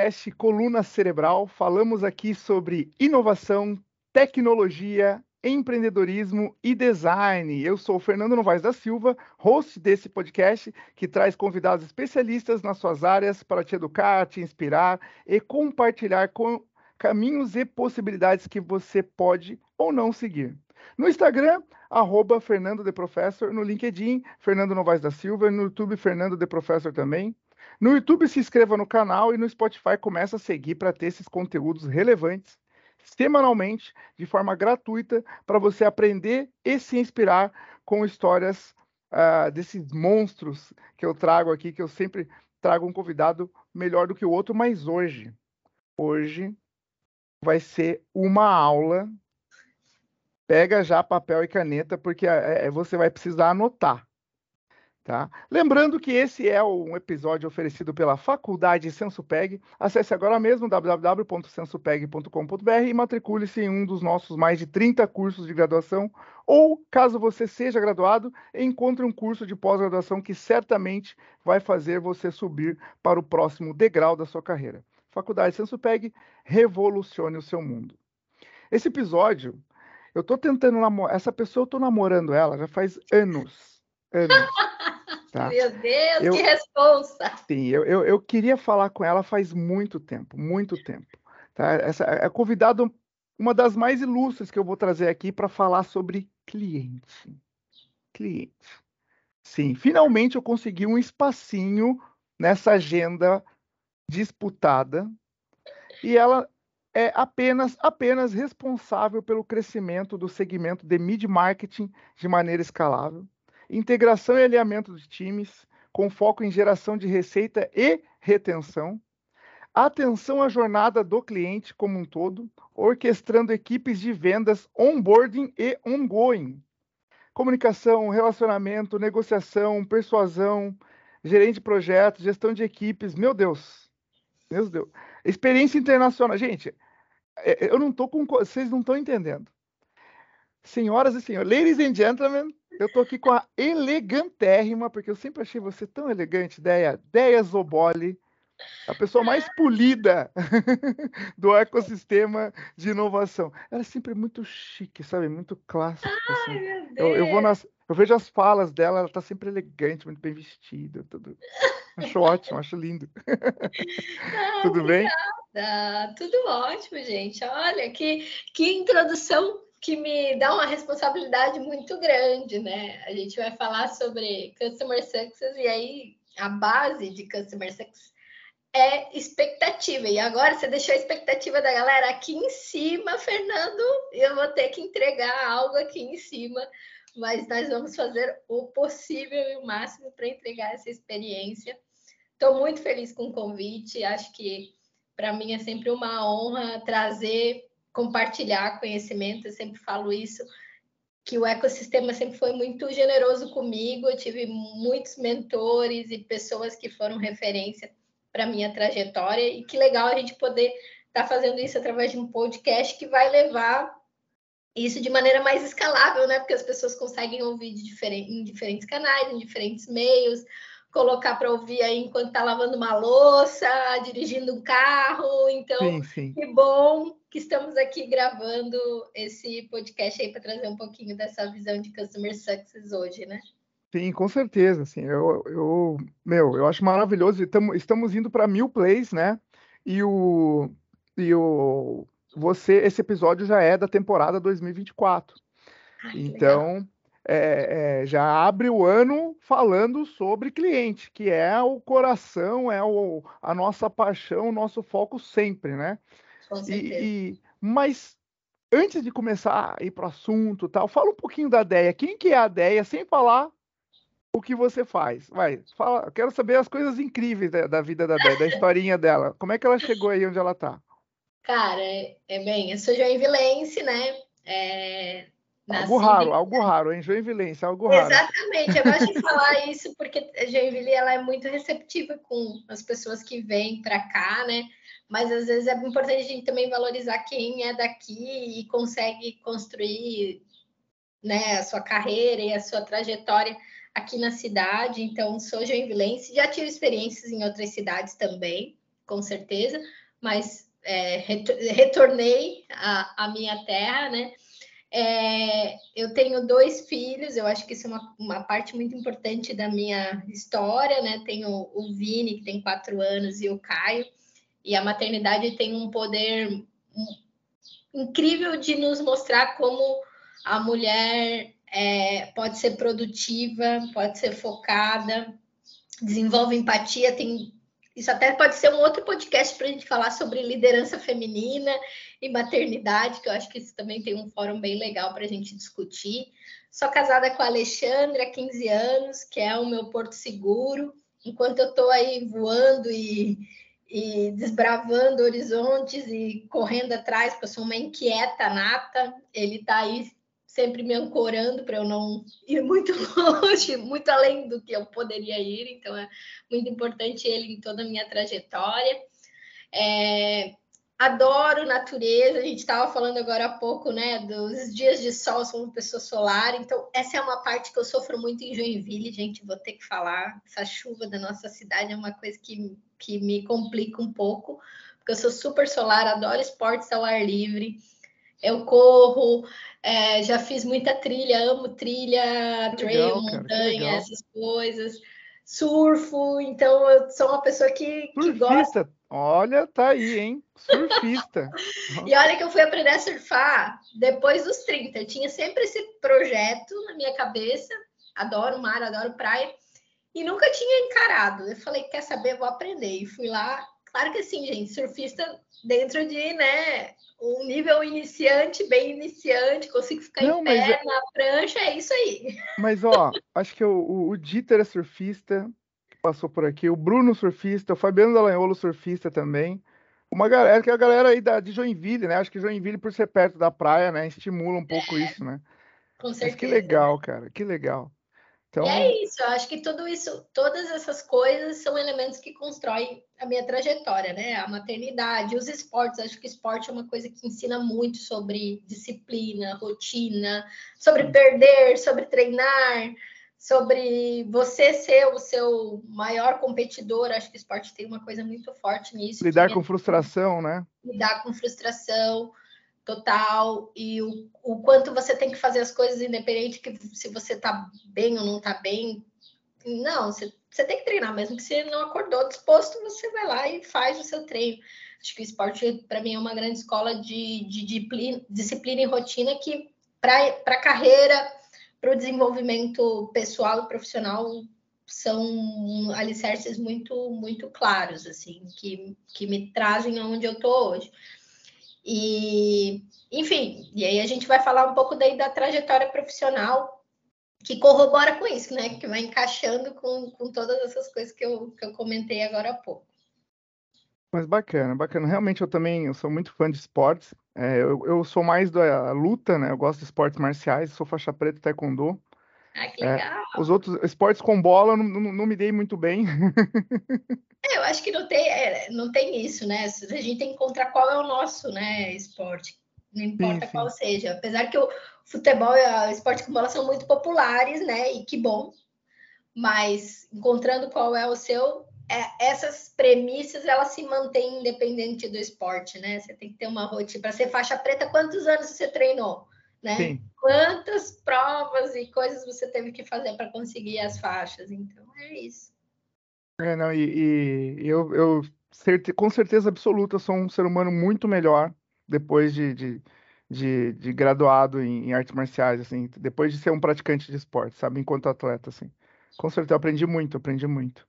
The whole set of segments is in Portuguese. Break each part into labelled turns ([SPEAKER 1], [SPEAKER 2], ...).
[SPEAKER 1] podcast Coluna Cerebral. Falamos aqui sobre inovação, tecnologia, empreendedorismo e design. Eu sou o Fernando Novaes da Silva, host desse podcast que traz convidados especialistas nas suas áreas para te educar, te inspirar e compartilhar com caminhos e possibilidades que você pode ou não seguir. No Instagram, arroba Fernando de Professor, no LinkedIn, Fernando Novaes da Silva, no YouTube, Fernando de Professor também. No YouTube, se inscreva no canal e no Spotify começa a seguir para ter esses conteúdos relevantes semanalmente, de forma gratuita, para você aprender e se inspirar com histórias uh, desses monstros que eu trago aqui, que eu sempre trago um convidado melhor do que o outro, mas hoje, hoje vai ser uma aula. Pega já papel e caneta, porque é, você vai precisar anotar. Tá? Lembrando que esse é um episódio oferecido pela Faculdade SensoPeg. Acesse agora mesmo www.sensopeg.com.br e matricule-se em um dos nossos mais de 30 cursos de graduação. Ou, caso você seja graduado, encontre um curso de pós-graduação que certamente vai fazer você subir para o próximo degrau da sua carreira. Faculdade SensoPeg, revolucione o seu mundo. Esse episódio, eu estou tentando namorar. Essa pessoa, eu estou namorando ela já faz anos. Anos.
[SPEAKER 2] Tá? Meu Deus, eu, que responsa!
[SPEAKER 1] Sim, eu, eu, eu, queria falar com ela faz muito tempo, muito tempo. Tá? Essa é convidado uma das mais ilustres que eu vou trazer aqui para falar sobre cliente. Cliente. Sim, finalmente eu consegui um espacinho nessa agenda disputada e ela é apenas apenas responsável pelo crescimento do segmento de mid marketing de maneira escalável integração e alinhamento de times, com foco em geração de receita e retenção, atenção à jornada do cliente como um todo, orquestrando equipes de vendas, onboarding e ongoing, comunicação, relacionamento, negociação, persuasão, gerente de projetos, gestão de equipes, meu Deus, meu Deus, experiência internacional, gente, é, é, eu não tô com, vocês não estão entendendo. Senhoras e senhores, ladies and gentlemen, eu tô aqui com a elegantérrima, porque eu sempre achei você tão elegante, Deia, Deia Zoboli, a pessoa mais polida do ecossistema de inovação. Ela é sempre muito chique, sabe? Muito clássica. Assim. Eu, eu, vou nas, eu vejo as falas dela, ela tá sempre elegante, muito bem vestida, tudo. Acho ótimo, acho lindo.
[SPEAKER 2] Ah, tudo bem? Tudo ótimo, gente. Olha, que, que introdução que me dá uma responsabilidade muito grande, né? A gente vai falar sobre customer success e aí a base de customer success é expectativa. E agora você deixou a expectativa da galera aqui em cima, Fernando. Eu vou ter que entregar algo aqui em cima, mas nós vamos fazer o possível e o máximo para entregar essa experiência. Estou muito feliz com o convite. Acho que para mim é sempre uma honra trazer compartilhar conhecimento, eu sempre falo isso, que o ecossistema sempre foi muito generoso comigo, eu tive muitos mentores e pessoas que foram referência para minha trajetória, e que legal a gente poder estar tá fazendo isso através de um podcast que vai levar isso de maneira mais escalável, né? Porque as pessoas conseguem ouvir diferente, em diferentes canais, em diferentes meios, colocar para ouvir aí enquanto está lavando uma louça, dirigindo um carro. Então, sim, sim. que bom que estamos aqui gravando esse podcast aí para trazer um pouquinho dessa visão de customer success hoje, né?
[SPEAKER 1] Sim, com certeza. Assim, eu, eu, meu, eu acho maravilhoso. Estamos, estamos indo para mil plays, né? E o, e o, você, esse episódio já é da temporada 2024. Ai, então, é, é, já abre o ano falando sobre cliente, que é o coração, é o, a nossa paixão, o nosso foco sempre, né?
[SPEAKER 2] Com certeza. E,
[SPEAKER 1] e, mas antes de começar a ir para o assunto tal, fala um pouquinho da Deia. Quem que é a Deia, sem falar o que você faz? Vai, fala, quero saber as coisas incríveis da, da vida da Deia, da historinha dela. Como é que ela chegou aí onde ela está?
[SPEAKER 2] Cara, é, é bem, eu sou joinvilense, né? É,
[SPEAKER 1] algo raro, algo raro, em Joinville, algo raro.
[SPEAKER 2] Exatamente, eu gosto de falar isso porque Joinville ela é muito receptiva com as pessoas que vêm para cá, né? Mas às vezes é importante a gente também valorizar quem é daqui e consegue construir né, a sua carreira e a sua trajetória aqui na cidade. Então, sou joinvilense, já tive experiências em outras cidades também, com certeza, mas é, retornei à, minha terra, né? É, eu tenho dois filhos, eu acho que isso é uma, uma, parte muito importante da minha história, né? Tenho o Vini, que tem quatro anos, e o Caio, e a maternidade tem um poder incrível de nos mostrar como a mulher é, pode ser produtiva, pode ser focada, desenvolve empatia, tem isso até pode ser um outro podcast para a gente falar sobre liderança feminina e maternidade, que eu acho que isso também tem um fórum bem legal para a gente discutir. Sou casada com a Alexandre há 15 anos, que é o meu porto seguro. Enquanto eu estou aí voando e, e desbravando horizontes e correndo atrás, porque eu sou uma inquieta nata, ele está aí sempre me ancorando para eu não ir muito longe, muito além do que eu poderia ir. Então, é muito importante ele em toda a minha trajetória. É, adoro natureza. A gente estava falando agora há pouco, né, dos dias de sol, sou uma pessoa solar. Então, essa é uma parte que eu sofro muito em Joinville, gente. Vou ter que falar. Essa chuva da nossa cidade é uma coisa que, que me complica um pouco, porque eu sou super solar, adoro esportes ao ar livre. Eu corro, é, já fiz muita trilha, amo trilha, trail, legal, montanha, essas coisas. Surfo, então eu sou uma pessoa que, que gosta.
[SPEAKER 1] Olha, tá aí, hein? Surfista.
[SPEAKER 2] e olha que eu fui aprender a surfar depois dos 30. Eu tinha sempre esse projeto na minha cabeça. Adoro mar, adoro praia. E nunca tinha encarado. Eu falei, quer saber? Vou aprender. E fui lá. Claro que assim, gente, surfista dentro de, né, um nível iniciante, bem iniciante, consigo ficar Não, em pé é... na prancha, é isso aí.
[SPEAKER 1] Mas, ó, acho que o, o Dieter é surfista, passou por aqui, o Bruno surfista, o Fabiano Dallagnolo surfista também. Uma galera, que é a galera aí da, de Joinville, né? Acho que Joinville, por ser perto da praia, né, estimula um pouco é, isso, né?
[SPEAKER 2] Com certeza.
[SPEAKER 1] Mas que legal, cara, que legal.
[SPEAKER 2] Então... é isso, eu acho que tudo isso, todas essas coisas são elementos que constroem a minha trajetória, né? A maternidade, os esportes, acho que esporte é uma coisa que ensina muito sobre disciplina, rotina, sobre perder, sobre treinar, sobre você ser o seu maior competidor. Acho que o esporte tem uma coisa muito forte nisso.
[SPEAKER 1] Lidar com frustração, né?
[SPEAKER 2] Lidar com frustração total e o, o quanto você tem que fazer as coisas independente que se você tá bem ou não tá bem. Não, você, você tem que treinar, mesmo que você não acordou disposto, você vai lá e faz o seu treino. Acho que o esporte, para mim, é uma grande escola de, de, de disciplina e rotina que, para a carreira, para o desenvolvimento pessoal e profissional, são alicerces muito, muito claros, assim, que, que me trazem aonde eu estou hoje. E, enfim, e aí a gente vai falar um pouco daí da trajetória profissional que corrobora com isso, né? Que vai encaixando com, com todas essas coisas que eu, que eu comentei agora há pouco.
[SPEAKER 1] Mas bacana, bacana. Realmente eu também eu sou muito fã de esportes. É, eu, eu sou mais da luta, né? Eu gosto de esportes marciais, sou faixa preta taekwondo.
[SPEAKER 2] Ah, que legal.
[SPEAKER 1] É, os outros esportes com bola não, não, não me dei muito bem.
[SPEAKER 2] É, eu acho que não tem, é, não tem isso, né? A gente tem que encontrar qual é o nosso né, esporte, não importa sim, sim. qual seja. Apesar que o futebol e o esporte com bola são muito populares, né? E que bom. Mas encontrando qual é o seu, é, essas premissas elas se mantêm independente do esporte, né? Você tem que ter uma rotina. Para ser faixa preta, quantos anos você treinou? Né? Sim. Quantas provas e coisas você teve que fazer para conseguir as faixas? Então é isso.
[SPEAKER 1] É, não, e, e eu, eu certe, com certeza absoluta sou um ser humano muito melhor depois de, de, de, de graduado em, em, artes marciais, assim, depois de ser um praticante de esporte, sabe, enquanto atleta, assim. Com certeza, aprendi muito, aprendi muito.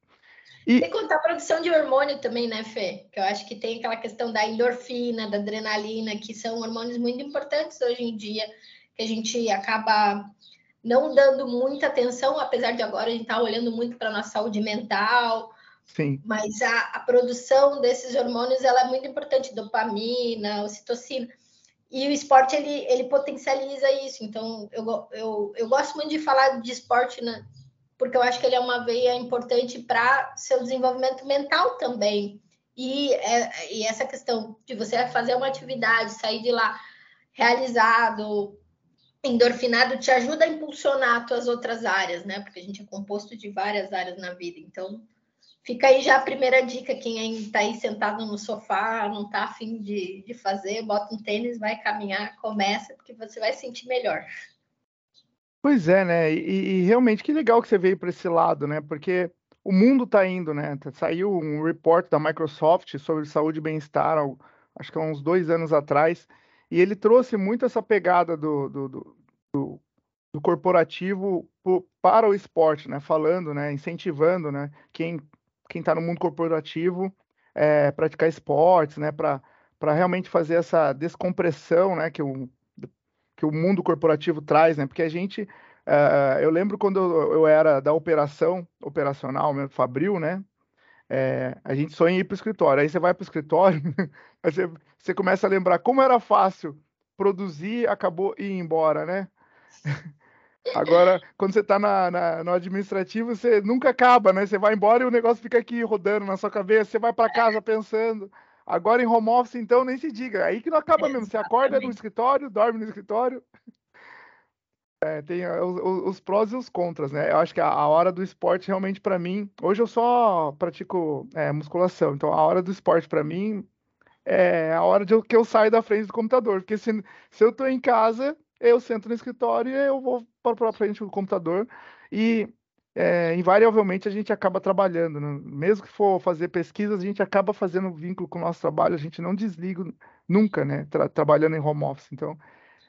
[SPEAKER 2] E... Tem que contar a produção de hormônio também, né, Fê? Que eu acho que tem aquela questão da endorfina, da adrenalina, que são hormônios muito importantes hoje em dia, que a gente acaba não dando muita atenção, apesar de agora a gente estar tá olhando muito para a nossa saúde mental.
[SPEAKER 1] Sim.
[SPEAKER 2] Mas a, a, produção desses hormônios ela é muito importante, dopamina, ocitocina. E o esporte ele, ele potencializa isso. Então eu, eu, eu gosto muito de falar de esporte, né? Porque eu acho que ele é uma veia importante para seu desenvolvimento mental também. E, é, e essa questão de você fazer uma atividade, sair de lá realizado, endorfinado te ajuda a impulsionar as tuas outras áreas, né? Porque a gente é composto de várias áreas na vida. Então, fica aí já a primeira dica. Quem está aí sentado no sofá, não está afim de, de fazer, bota um tênis, vai caminhar, começa, porque você vai sentir melhor.
[SPEAKER 1] Pois é, né? E, e realmente que legal que você veio para esse lado, né? Porque o mundo está indo, né? Saiu um report da Microsoft sobre saúde e bem-estar, acho que há uns dois anos atrás, e ele trouxe muito essa pegada do, do, do, do, do corporativo para o esporte, né? Falando, né? Incentivando, né? Quem quem está no mundo corporativo é, praticar esportes, né? Para para realmente fazer essa descompressão, né? Que o que o mundo corporativo traz, né? Porque a gente Uh, eu lembro quando eu, eu, era da operação, operacional, mesmo, Fabril, né? É, a gente sonha em ir para o escritório. Aí você vai para o escritório, você, você, começa a lembrar como era fácil produzir, acabou e ir embora, né? Agora, quando você está na, na, no administrativo, você nunca acaba, né? Você vai embora e o negócio fica aqui rodando na sua cabeça, você vai para casa pensando. Agora em home office, então, nem se diga. Aí que não acaba mesmo. Você acorda no escritório, dorme no escritório. É, tem os, os, prós e os contras, né? Eu acho que a, a hora do esporte realmente para mim, hoje eu só pratico é, musculação, então a hora do esporte para mim é a hora de eu, que eu saio da frente do computador, porque se, se eu estou em casa, eu sento no escritório e eu vou para a frente do computador e é, invariavelmente a gente acaba trabalhando, né? mesmo que for fazer pesquisas, a gente acaba fazendo vínculo com o nosso trabalho, a gente não desliga nunca, né? Tra trabalhando em home office, então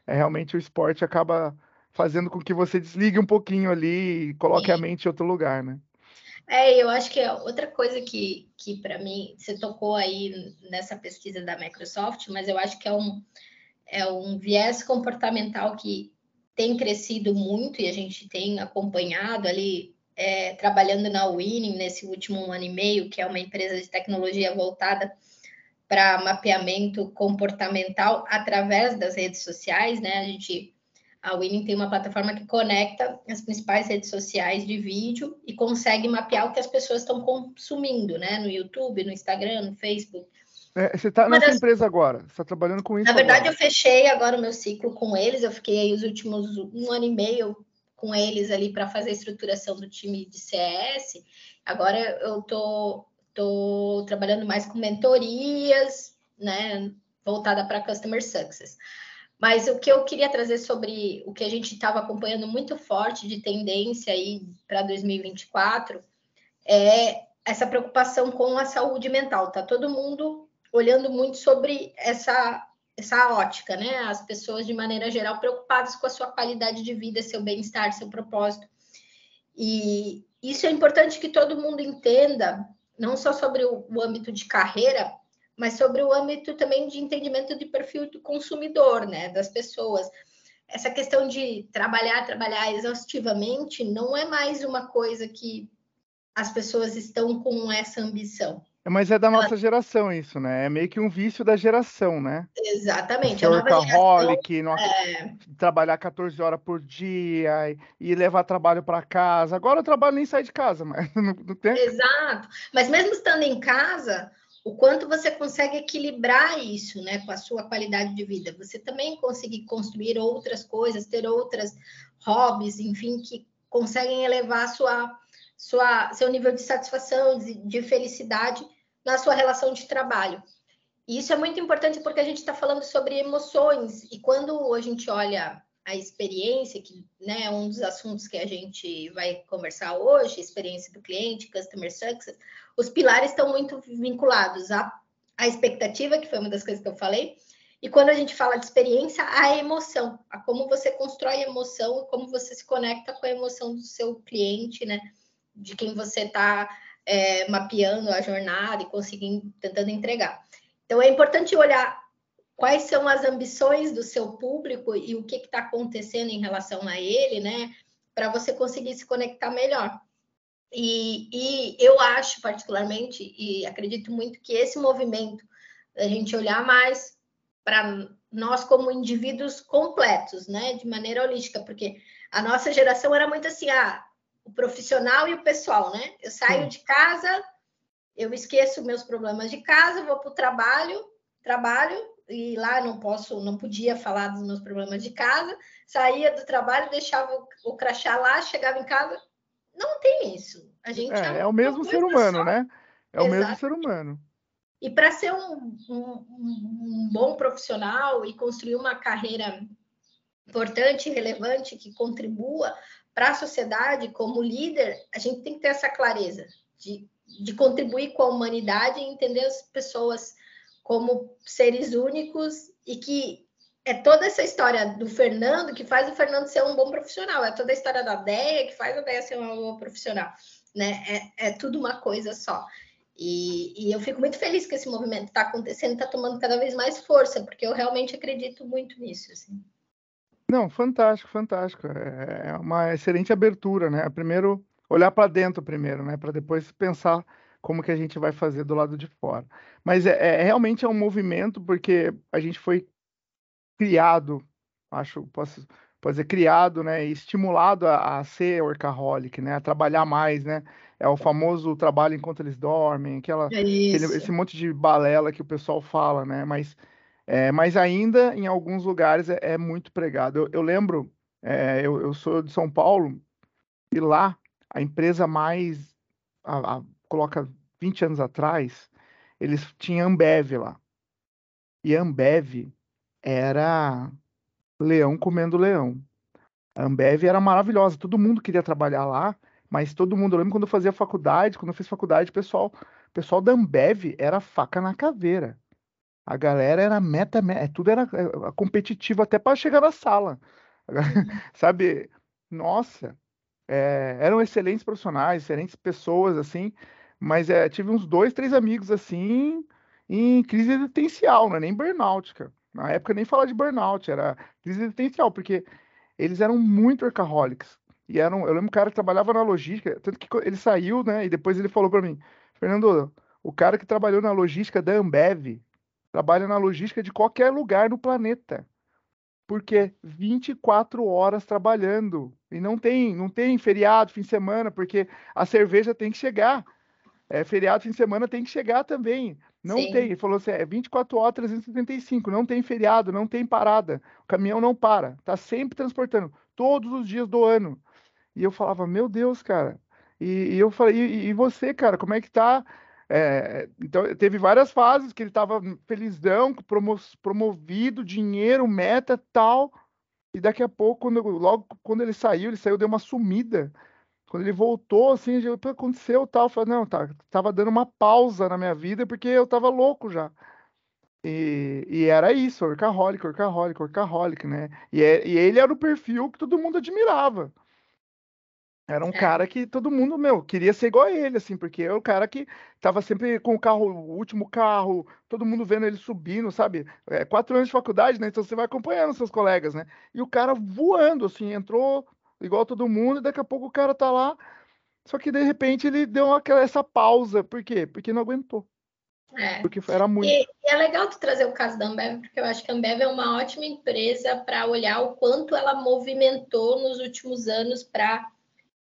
[SPEAKER 1] é realmente o esporte acaba fazendo com que você desligue um pouquinho ali e coloque Sim. a mente em outro lugar, né?
[SPEAKER 2] É, eu acho que é outra coisa que, que para mim, você tocou aí nessa pesquisa da Microsoft, mas eu acho que é um, é um viés comportamental que tem crescido muito e a gente tem acompanhado ali, é, trabalhando na Winning nesse último ano e meio, que é uma empresa de tecnologia voltada para mapeamento comportamental através das redes sociais, né? A gente a Winning tem uma plataforma que conecta as principais redes sociais de vídeo e consegue mapear o que as pessoas estão consumindo, né? No YouTube, no Instagram, no Facebook.
[SPEAKER 1] É, você está nessa das... empresa agora, você está trabalhando com isso?
[SPEAKER 2] Na verdade,
[SPEAKER 1] agora.
[SPEAKER 2] eu fechei agora o meu ciclo com eles, eu fiquei aí os últimos um ano e meio com eles ali para fazer a estruturação do time de CS. Agora eu tô, tô trabalhando mais com mentorias, né? Voltada para Customer Success. Mas o que eu queria trazer sobre o que a gente estava acompanhando muito forte de tendência aí para 2024 é essa preocupação com a saúde mental. Tá todo mundo olhando muito sobre essa essa ótica, né? As pessoas de maneira geral preocupadas com a sua qualidade de vida, seu bem-estar, seu propósito. E isso é importante que todo mundo entenda, não só sobre o, âmbito de carreira, mas sobre o âmbito também de entendimento de perfil do consumidor, né, das pessoas. Essa questão de trabalhar, trabalhar exaustivamente não é mais uma coisa que as pessoas estão com essa ambição.
[SPEAKER 1] É, mas é da nossa geração isso, né? É meio que um vício da geração, né?
[SPEAKER 2] Exatamente.
[SPEAKER 1] Ser workaholic, não... é... trabalhar 14 horas por dia e levar trabalho para casa. Agora o trabalho nem sai de casa, mas não, não tem.
[SPEAKER 2] Exato. Mas mesmo estando em casa, o quanto você consegue equilibrar isso, né, com a sua qualidade de vida. Você também conseguir construir outras coisas, ter outras hobbies, enfim, que conseguem elevar sua, sua, seu nível de satisfação, de, de felicidade na sua relação de trabalho. E isso é muito importante porque a gente está falando sobre emoções, e quando a gente olha a experiência, que né, é um dos assuntos que a gente vai conversar hoje, experiência do cliente, customer success, os pilares estão muito vinculados à, à expectativa, que foi uma das coisas que eu falei, e quando a gente fala de experiência, a emoção, a como você constrói emoção como você se conecta com a emoção do seu cliente, né? De quem você está é, mapeando a jornada e conseguindo, tentando entregar. Então é importante olhar quais são as ambições do seu público e o que está acontecendo em relação a ele, né? Para você conseguir se conectar melhor. E, e, eu acho, particularmente, e acredito muito que esse movimento, a gente olhar mais para nós como indivíduos completos, né, de maneira holística, porque a nossa geração era muito assim, ah, o profissional e o pessoal, né? Eu saio Sim. de casa, eu esqueço meus problemas de casa, vou para o trabalho, trabalho e lá não posso, não podia falar dos meus problemas de casa, saía do trabalho, deixava o, o crachá lá, chegava em casa, não tem isso. A gente
[SPEAKER 1] é, é, é o mesmo ser humano, só. né? É Exato. o mesmo ser humano.
[SPEAKER 2] E para ser um, um, um, bom profissional e construir uma carreira importante, relevante, que contribua para a sociedade como líder, a gente tem que ter essa clareza de, de contribuir com a humanidade e entender as pessoas como seres únicos e que é toda essa história do Fernando que faz o Fernando ser um bom profissional, é toda a história da Deia que faz a Deia ser uma boa profissional, né? É, é tudo uma coisa só. E, e eu fico muito feliz que esse movimento está acontecendo, está tomando cada vez mais força, porque eu realmente acredito muito nisso. Assim.
[SPEAKER 1] Não, fantástico, fantástico. É, é uma excelente abertura, né? Primeiro, olhar para dentro primeiro, né? Para depois pensar como que a gente vai fazer do lado de fora. Mas é, é, realmente é um movimento porque a gente foi criado, acho, posso, posso dizer, criado, né? E estimulado a, a ser workaholic, né? A trabalhar mais, né? É o famoso trabalho enquanto eles dormem, aquela, é aquele, esse monte de balela que o pessoal fala, né? Mas, é, mas ainda em alguns lugares é, é muito pregado. Eu, eu lembro, é, eu, eu, sou de São Paulo e lá a empresa mais a, a, coloca 20 anos atrás, eles tinham Ambev lá. E Ambev era leão comendo leão. A Ambev era maravilhosa, todo mundo queria trabalhar lá mas todo mundo, eu lembro quando eu fazia faculdade, quando eu fiz faculdade, pessoal, pessoal da Ambev era faca na caveira. A galera era meta, meta é, tudo era é, competitivo até para chegar na sala. Sabe? Nossa, é, eram excelentes profissionais, excelentes pessoas, assim, mas é, tive uns dois, três amigos, assim, em crise existencial, não é nem burnout, cara. Na época nem falar de burnout, era crise existencial, porque eles eram muito workaholics. E era um, eu lembro um cara que trabalhava na logística, tanto que ele saiu, né? E depois ele falou para mim, Fernando, o cara que trabalhou na logística da Ambev trabalha na logística de qualquer lugar no planeta. Porque 24 horas trabalhando. E não tem, não tem feriado, fim de semana, porque a cerveja tem que chegar. É, feriado, fim de semana tem que chegar também. Não Sim. tem. Ele falou assim: é 24 horas, 375. Não tem feriado, não tem parada. O caminhão não para. Tá sempre transportando. Todos os dias do ano. E eu falava, meu Deus, cara. E, e eu falei, e, e, você, cara, como é que tá? É, então, teve várias fases que ele tava felizão, promo, promovido, dinheiro, meta, tal. E daqui a pouco, quando, logo quando ele saiu, ele saiu, deu uma sumida. Quando ele voltou, assim, o que aconteceu, tal. Eu falei, não, tá, tava dando uma pausa na minha vida porque eu tava louco já. E, e, era isso, orcaholic, orcaholic, orcaholic, né? E, é, e ele era o perfil que todo mundo admirava. Era um é. cara que todo mundo, meu, queria ser igual a ele, assim, porque é o cara que tava sempre com o carro, o último carro, todo mundo vendo ele subindo, sabe? É, quatro anos de faculdade, né? Então você vai acompanhando seus colegas, né? E o cara voando, assim, entrou igual todo mundo, e daqui a pouco o cara tá lá. Só que de repente ele deu aquela, essa pausa. Por quê? Porque não aguentou. É. Porque era muito.
[SPEAKER 2] E, e, é legal tu trazer o caso da Ambev, porque eu acho que a Ambev é uma ótima empresa para olhar o quanto ela movimentou nos últimos anos para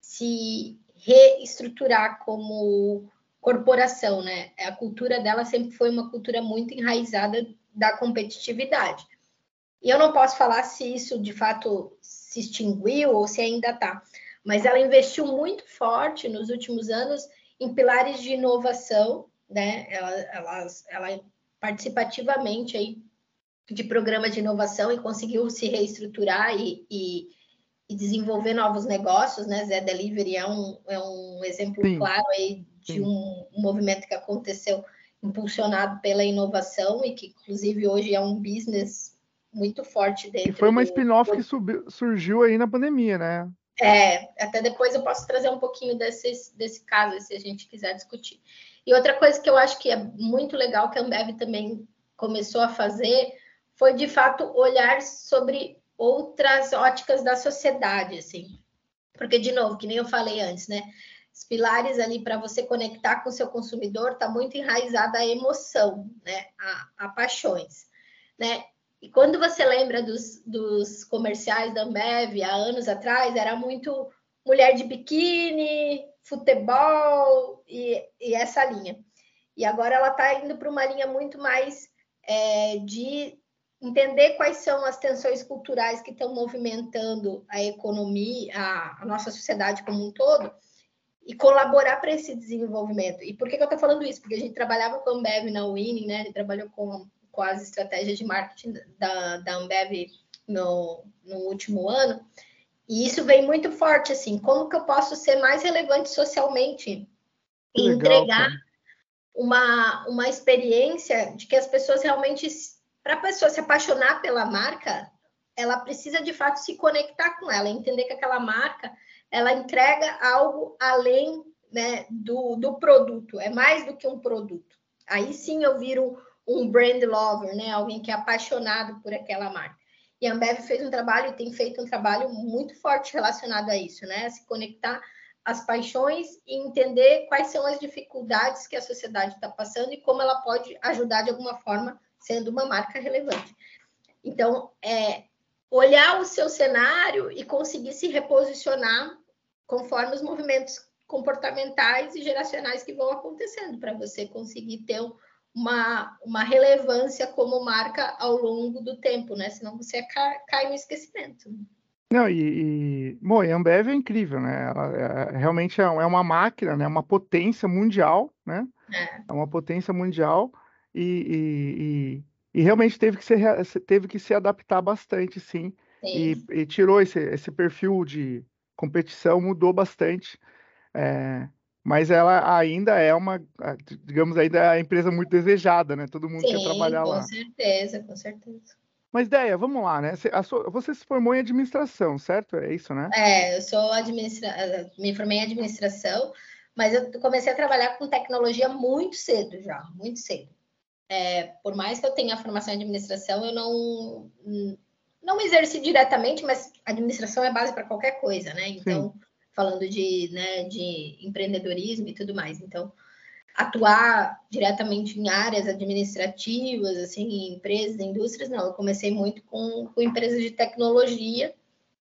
[SPEAKER 2] se reestruturar como corporação, né? A cultura dela sempre foi uma cultura muito enraizada da competitividade. E eu não posso falar se isso de fato se extinguiu ou se ainda está, mas ela investiu muito forte nos últimos anos em pilares de inovação, né? Ela, ela, ela participativamente aí de programas de inovação e conseguiu se reestruturar e, e e desenvolver novos negócios, né? Zé Delivery é um, é um exemplo Sim. claro aí de um, um, movimento que aconteceu impulsionado pela inovação e que, inclusive, hoje é um business muito forte dentro.
[SPEAKER 1] E foi uma spin-off que subiu, surgiu aí na pandemia, né?
[SPEAKER 2] É, até depois eu posso trazer um pouquinho desse, desse caso, se a gente quiser discutir. E outra coisa que eu acho que é muito legal que a Ambev também começou a fazer foi, de fato, olhar sobre outras óticas da sociedade, assim. Porque, de novo, que nem eu falei antes, né? Os pilares ali para você conectar com o seu consumidor está muito enraizada a emoção, né? A, a, paixões, né? E quando você lembra dos, dos comerciais da Ambev há anos atrás, era muito mulher de biquíni, futebol e, e essa linha. E agora ela está indo para uma linha muito mais é, de entender quais são as tensões culturais que estão movimentando a economia, a, a, nossa sociedade como um todo, e colaborar para esse desenvolvimento. E por que, que eu estou falando isso? Porque a gente trabalhava com a Ambev na Winning, né? Ele trabalhou com, com as estratégias de marketing da, da Ambev no, no último ano. E isso vem muito forte, assim, como que eu posso ser mais relevante socialmente e entregar uma, uma experiência de que as pessoas realmente, para a pessoa se apaixonar pela marca, ela precisa de fato se conectar com ela, entender que aquela marca ela entrega algo além né, do, do produto, é mais do que um produto. Aí sim eu viro um brand lover, né? Alguém que é apaixonado por aquela marca. E a Ambev fez um trabalho e tem feito um trabalho muito forte relacionado a isso, né? Se conectar as paixões e entender quais são as dificuldades que a sociedade está passando e como ela pode ajudar de alguma forma, sendo uma marca relevante. Então, é olhar o seu cenário e conseguir se reposicionar conforme os movimentos comportamentais e geracionais que vão acontecendo, para você conseguir ter uma, uma relevância como marca ao longo do tempo, né? Senão você cai, cai no esquecimento.
[SPEAKER 1] Não, e, e bom, a Ambev é incrível, né? Ela é, realmente é, é uma máquina, né? Uma potência mundial, né? É, é uma potência mundial e, e, e, realmente teve que, se, teve que se adaptar bastante, sim. sim. E, e, tirou esse, esse perfil de, competição mudou bastante, é, mas ela ainda é uma, digamos, ainda é a empresa muito desejada, né? Todo mundo Sim, quer trabalhar
[SPEAKER 2] lá.
[SPEAKER 1] Com
[SPEAKER 2] certeza, com certeza.
[SPEAKER 1] Mas, Deia, vamos lá, né? Sua, você se formou em administração, certo? É isso, né?
[SPEAKER 2] É, eu sou administra... me formei em administração, mas eu comecei a trabalhar com tecnologia muito cedo já, muito cedo. É, por mais que eu tenha formação em administração, eu não não exerci diretamente, mas administração é base para qualquer coisa, né? Então, Sim. falando de, né, de empreendedorismo e tudo mais. Então, atuar diretamente em áreas administrativas, assim, em empresas, indústrias, não. Eu comecei muito com, com empresas de tecnologia,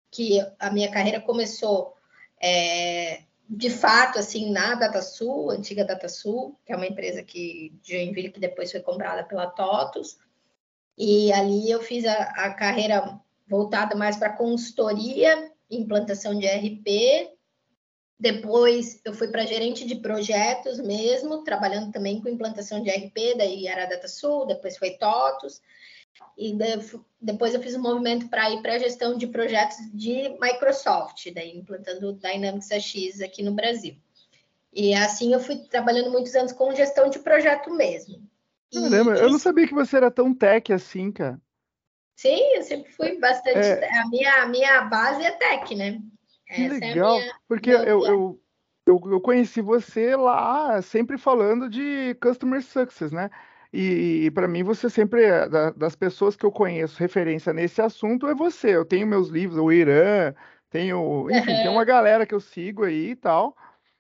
[SPEAKER 2] que a minha carreira começou é, de fato, assim, na DataSul, antiga DataSul, que é uma empresa que de Joinville que depois foi comprada pela TOTUS. E ali eu fiz a, a carreira voltada mais para consultoria, implantação de RP. Depois eu fui para gerente de projetos mesmo, trabalhando também com implantação de RP, daí era Data Sul, depois foi TOTUS. E depois eu fiz um movimento para ir para a gestão de projetos de Microsoft, daí implantando Dynamics AX aqui no Brasil. E assim eu fui trabalhando muitos anos com gestão de projeto mesmo.
[SPEAKER 1] Caramba, eu não sabia que você era tão tech assim, cara.
[SPEAKER 2] Sim, eu sempre fui bastante. É... A, minha, a minha base é tech, né?
[SPEAKER 1] Que Essa legal, é minha, porque eu, eu, eu, eu, conheci você lá sempre falando de customer success, né? E, e para mim, você sempre, é, da, das pessoas que eu conheço, referência nesse assunto, é você. Eu tenho meus livros, o Irã, tenho, enfim, tem uma galera que eu sigo aí e tal,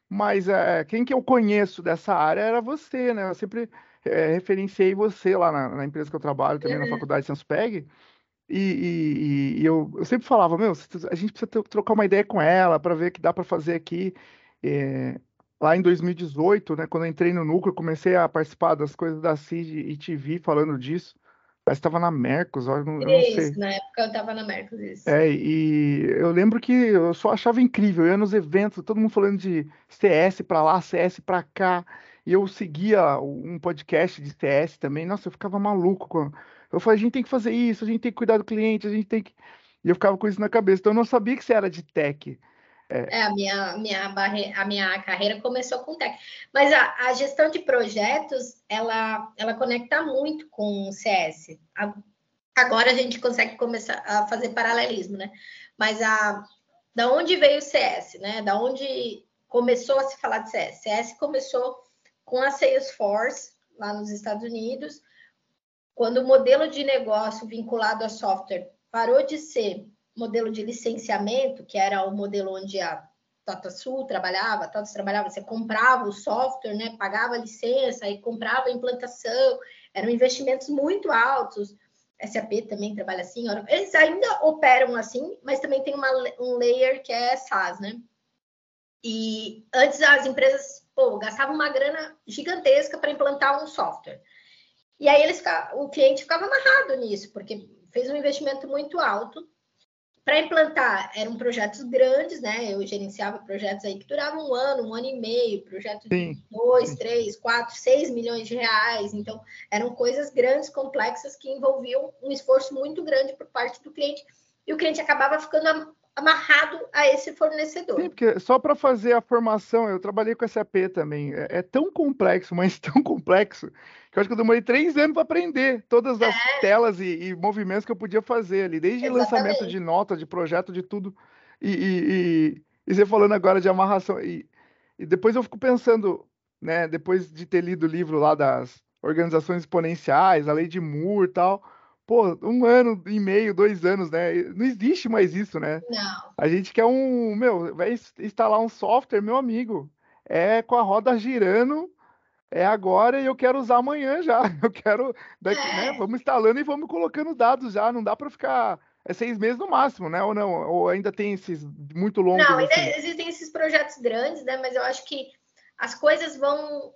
[SPEAKER 1] mas é, quem que eu conheço dessa área era você, né? Eu sempre é, referenciei você lá na, na, empresa que eu trabalho, também uhum. na faculdade Sanspeg, e, e, e eu, eu, sempre falava, meu, a gente precisa trocar uma ideia com ela para ver o que dá para fazer aqui. É, lá em 2018, né, quando eu entrei no núcleo, comecei a participar das coisas da CID e TV falando disso. Mas estava na Mercos, eu não, eu não
[SPEAKER 2] isso, sei. na época eu estava na Mercos, isso.
[SPEAKER 1] É, e eu lembro que eu só achava incrível, eu ia nos eventos, todo mundo falando de CS para lá, CS para cá, e eu seguia um podcast de CS também, nossa, eu ficava maluco. Com... Eu falei, a gente tem que fazer isso, a gente tem que cuidar do cliente, a gente tem que. E eu ficava com isso na cabeça. Então eu não sabia que você era de tech.
[SPEAKER 2] É, é a, minha, minha barre... a minha carreira começou com tech. Mas a, a, gestão de projetos, ela, ela conecta muito com o CS. A, agora a gente consegue começar a fazer paralelismo, né? Mas a, da onde veio o CS, né? Da onde começou a se falar de CS? CS começou com a Salesforce, lá nos Estados Unidos, quando o modelo de negócio vinculado a software parou de ser modelo de licenciamento, que era o modelo onde a TataSul trabalhava, a TOTS trabalhava, você comprava o software, né, pagava licença e comprava a implantação, eram investimentos muito altos. SAP também trabalha assim, eles ainda operam assim, mas também tem uma, um layer que é SaaS, né? E antes as empresas pô, gastavam uma grana gigantesca para implantar um software. E aí eles, o cliente ficava amarrado nisso, porque fez um investimento muito alto para implantar, eram projetos grandes, né? Eu gerenciava projetos aí que duravam um ano, um ano e meio, projetos de dois, três, quatro, seis milhões de reais. Então, eram coisas grandes, complexas, que envolviam um esforço muito grande por parte do cliente. E o cliente acabava ficando amarrado a esse fornecedor.
[SPEAKER 1] Sim, porque só para fazer a formação, eu trabalhei com SAP também. É, é, tão complexo, mas tão complexo, que eu acho que eu demorei três anos para aprender todas as é. telas e, e, movimentos que eu podia fazer ali, desde Exatamente. lançamento de nota, de projeto, de tudo. E, e, e, você falando agora de amarração. E, depois eu fico pensando, né, depois de ter lido o livro lá das organizações exponenciais, a lei de Moore e tal pô, um ano e meio, dois anos, né? Não existe mais isso, né?
[SPEAKER 2] Não.
[SPEAKER 1] A gente quer um, meu, vai instalar um software, meu amigo, é com a roda girando, é agora e eu quero usar amanhã já. Eu quero, daqui, né? é. né? Vamos instalando e vamos colocando dados já. Não dá para ficar é seis meses no máximo, né? Ou não? Ou ainda tem esses muito longos?
[SPEAKER 2] Não, ainda assim? existem esses projetos grandes, né? Mas eu acho que as coisas vão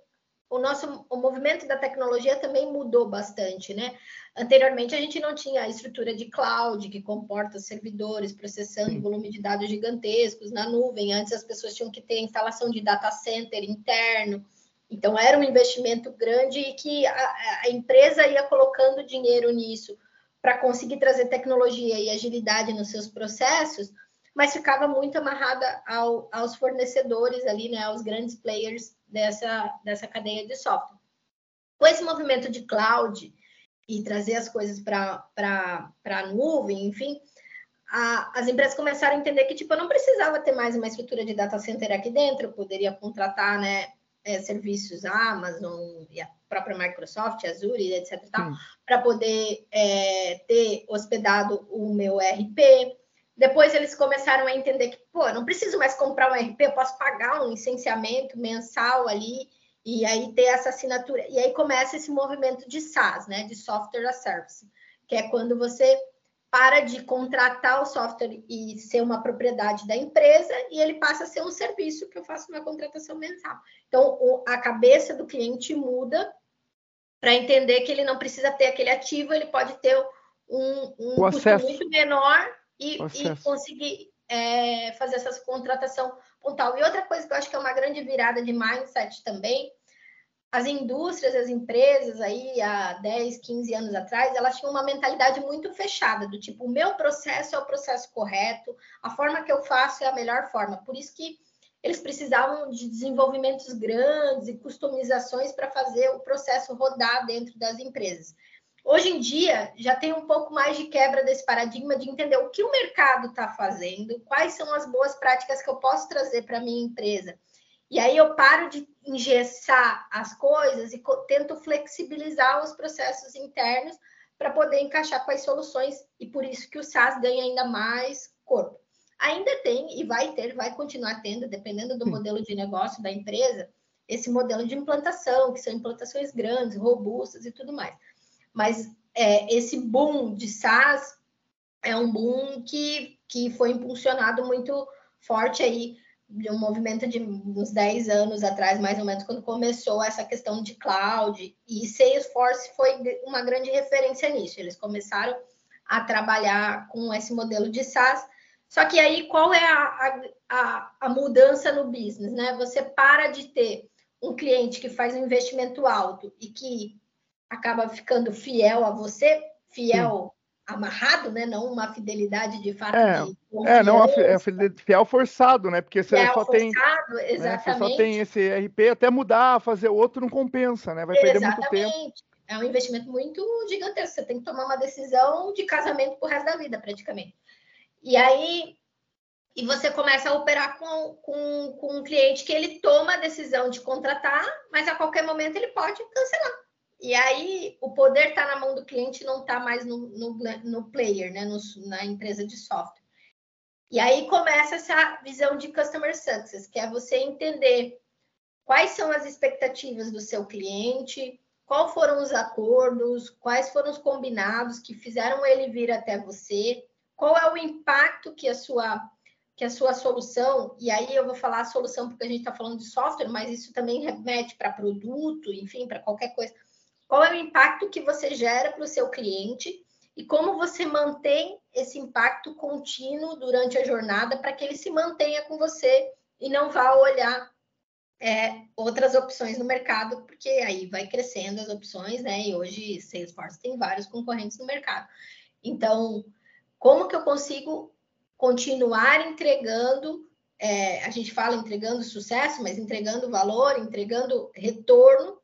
[SPEAKER 2] o nosso o movimento da tecnologia também mudou bastante, né? Anteriormente a gente não tinha a estrutura de cloud que comporta servidores processando volume de dados gigantescos na nuvem. Antes as pessoas tinham que ter instalação de data center interno. Então era um investimento grande e que a, a empresa ia colocando dinheiro nisso para conseguir trazer tecnologia e agilidade nos seus processos, mas ficava muito amarrada ao, aos fornecedores ali, né, aos grandes players dessa, dessa cadeia de software. Com esse movimento de cloud e trazer as coisas para a nuvem, enfim, a, as empresas começaram a entender que tipo, eu não precisava ter mais uma estrutura de data center aqui dentro, eu poderia contratar né, é, serviços Amazon e a própria Microsoft, Azure, etc. para poder é, ter hospedado o meu RP. Depois eles começaram a entender que, pô, não preciso mais comprar um RP, eu posso pagar um licenciamento mensal ali e aí ter essa assinatura. E aí começa esse movimento de SaaS, né, de Software as Service, que é quando você para de contratar o software e ser uma propriedade da empresa e ele passa a ser um serviço que eu faço uma contratação mensal. Então, o, a cabeça do cliente muda para entender que ele não precisa ter aquele ativo, ele pode ter um, um custo muito menor e, e conseguir é, fazer essa contratação pontual. E outra coisa que eu acho que é uma grande virada de mindset também, as indústrias, as empresas aí há 10, 15 anos atrás, elas tinham uma mentalidade muito fechada, do tipo, o meu processo é o processo correto, a forma que eu faço é a melhor forma. Por isso que eles precisavam de desenvolvimentos grandes e customizações para fazer o processo rodar dentro das empresas. Hoje em dia, já tem um pouco mais de quebra desse paradigma de entender o que o mercado está fazendo, quais são as boas práticas que eu posso trazer para a minha empresa. E aí eu paro de engessar as coisas e tento flexibilizar os processos internos para poder encaixar com as soluções, e por isso que o SaaS ganha ainda mais corpo. Ainda tem e vai ter, vai continuar tendo, dependendo do modelo de negócio da empresa, esse modelo de implantação, que são implantações grandes, robustas e tudo mais. Mas é, esse boom de SaaS é um boom que, que foi impulsionado muito forte aí de um movimento de uns 10 anos atrás, mais ou menos, quando começou essa questão de cloud, e Salesforce foi uma grande referência nisso. Eles começaram a trabalhar com esse modelo de SaaS. Só que aí, qual é a, a, a mudança no business? Né? Você para de ter um cliente que faz um investimento alto e que acaba ficando fiel a você, fiel Sim. amarrado, né? Não uma fidelidade de fato.
[SPEAKER 1] É, de é não é fiel forçado, né? Porque você
[SPEAKER 2] fiel
[SPEAKER 1] só
[SPEAKER 2] forçado,
[SPEAKER 1] tem,
[SPEAKER 2] exatamente. Né?
[SPEAKER 1] Você só tem esse RP, até mudar, fazer outro não compensa, né? Vai perder exatamente. muito tempo.
[SPEAKER 2] É um investimento muito gigantesco. Você tem que tomar uma decisão de casamento pro resto da vida, praticamente. E aí, e você começa a operar com, com, com um cliente que ele toma a decisão de contratar, mas a qualquer momento ele pode cancelar. E aí o poder está na mão do cliente, não está mais no, no, no, player, né? No, na empresa de software. E aí começa essa visão de customer success, que é você entender quais são as expectativas do seu cliente, quais foram os acordos, quais foram os combinados que fizeram ele vir até você, qual é o impacto que a sua que a sua solução, e aí eu vou falar a solução porque a gente está falando de software, mas isso também remete para produto, enfim, para qualquer coisa qual é o impacto que você gera para o seu cliente e como você mantém esse impacto contínuo durante a jornada para que ele se mantenha com você e não vá olhar é, outras opções no mercado, porque aí vai crescendo as opções, né? E hoje Salesforce tem vários concorrentes no mercado. Então, como que eu consigo continuar entregando? É, a gente fala entregando sucesso, mas entregando valor, entregando retorno,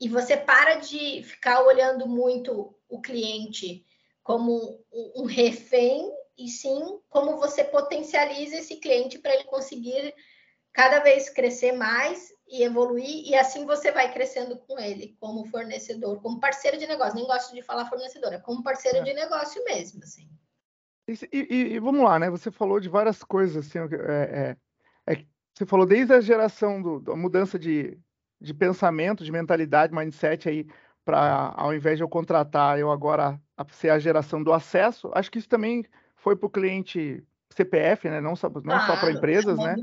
[SPEAKER 2] e você para de ficar olhando muito o cliente como um refém, e sim como você potencializa esse cliente para ele conseguir cada vez crescer mais e evoluir, e assim você vai crescendo com ele, como fornecedor, como parceiro de negócio. Nem gosto de falar fornecedor, é como parceiro é. de negócio mesmo, assim.
[SPEAKER 1] E, e, e, vamos lá, né? Você falou de várias coisas, assim, é, é, é você falou desde a geração do, da mudança de, de pensamento, de mentalidade, mindset aí, para ao invés de eu contratar, eu agora ser a geração do acesso. Acho que isso também foi para o cliente CPF, né? Não só, não ah, só para empresas, né?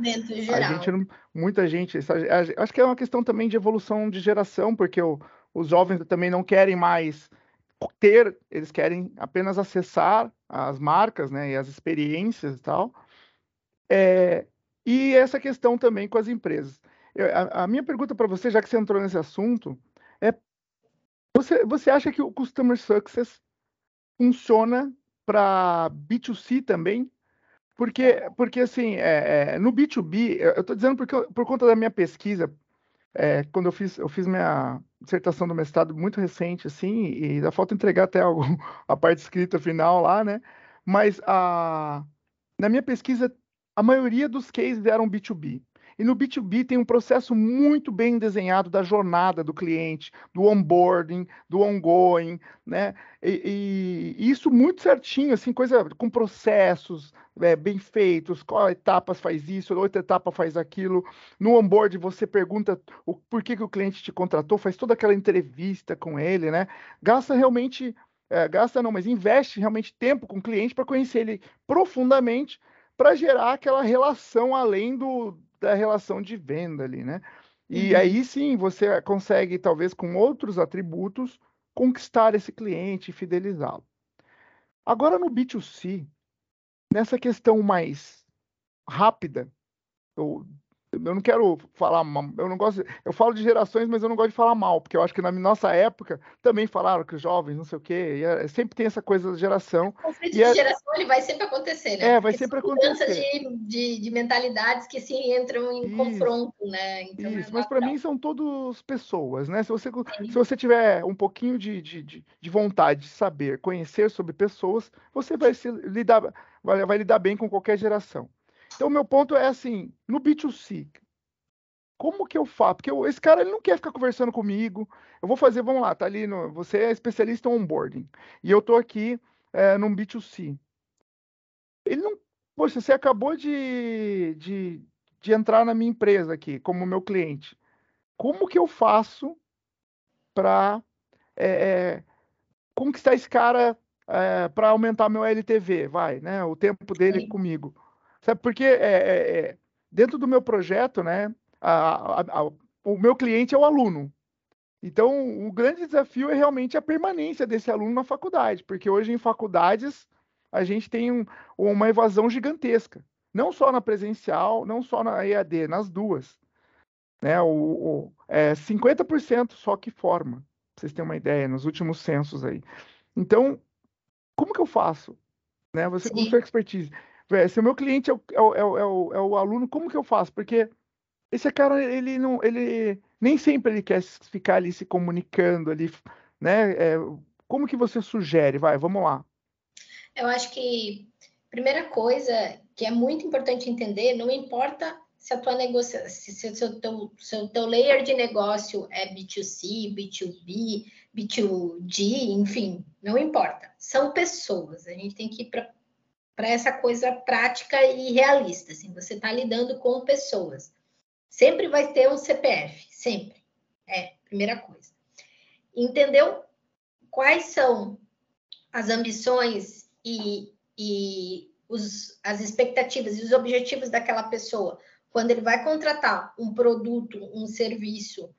[SPEAKER 1] A gente não, muita gente, acho que é uma questão também de evolução de geração, porque o, os jovens também não querem mais ter, eles querem apenas acessar as marcas, né? E as experiências e tal. É, e essa questão também com as empresas. Eu, a, a minha pergunta para você, já que você entrou nesse assunto, é você, você acha que o Customer Success funciona para B2C também? Porque, porque assim, é, é, no B2B, eu estou dizendo porque por conta da minha pesquisa, é, quando eu fiz, eu fiz minha dissertação do mestrado muito recente, assim, e ainda falta entregar até algo, a parte escrita final lá, né? Mas a, na minha pesquisa, a maioria dos cases eram B2B. E no B2B tem um processo muito bem desenhado da jornada do cliente, do onboarding, do ongoing, né? E, e isso muito certinho, assim, coisa com processos é, bem feitos, qual etapa faz isso, outra etapa faz aquilo. No onboard você pergunta o por que, que o cliente te contratou, faz toda aquela entrevista com ele, né? Gasta realmente, é, gasta não, mas investe realmente tempo com o cliente para conhecer ele profundamente para gerar aquela relação além do, da relação de venda ali, né? E uhum. aí sim você consegue, talvez com outros atributos, conquistar esse cliente e fidelizá-lo. Agora no B2C, nessa questão mais rápida, ou eu não quero falar, eu não gosto, eu falo de gerações, mas eu não gosto de falar mal, porque eu acho que na nossa época também falaram que os jovens, não sei o quê, é, sempre tem essa coisa da geração.
[SPEAKER 2] O conflito de é, geração ele vai sempre acontecer, né?
[SPEAKER 1] É, vai porque sempre acontecer.
[SPEAKER 2] De, de, de, mentalidades que sim entram em Isso. confronto, né?
[SPEAKER 1] Então, é Isso, é mas para mim são todos pessoas, né? Se você, se você tiver um pouquinho de, de, de, vontade de saber, conhecer sobre pessoas, você vai se lidar, vai, vai lidar bem com qualquer geração. Então, meu ponto é assim: no B2C, como que eu faço? Porque eu, esse cara ele não quer ficar conversando comigo. Eu vou fazer, vamos lá, tá ali, no, você é especialista em onboarding, e eu tô aqui é, num B2C. Ele não. Poxa, você acabou de, de, de entrar na minha empresa aqui, como meu cliente. Como que eu faço para é, é, conquistar esse cara é, para aumentar meu LTV? Vai, né? O tempo dele Sim. comigo. Sabe, porque é, é, é, dentro do meu projeto, né, a, a, a, o meu cliente é o aluno. Então, o grande desafio é realmente a permanência desse aluno na faculdade, porque hoje em faculdades a gente tem um, uma evasão gigantesca, não só na presencial, não só na EAD, nas duas. Né, o, o, é 50% só que forma, pra vocês terem uma ideia, nos últimos censos aí. Então, como que eu faço? Né, você com sua expertise, se o meu cliente é o, é, o, é, o, é o aluno, como que eu faço? Porque esse cara, ele não, ele nem sempre ele quer ficar ali se comunicando ali, né? É, como que você sugere? Vai, vamos lá.
[SPEAKER 2] Eu acho que primeira coisa que é muito importante entender, não importa se a tua negociação, se, o seu teu, seu teu layer de negócio é B2C, B2B, B2G, enfim, não importa. São pessoas. A gente tem que ir para para essa coisa prática e realista. Assim, você está lidando com pessoas. Sempre vai ter um CPF, sempre. É, primeira coisa. Entendeu quais são as ambições e, e os, as expectativas e os objetivos daquela pessoa quando ele vai contratar um produto, um serviço,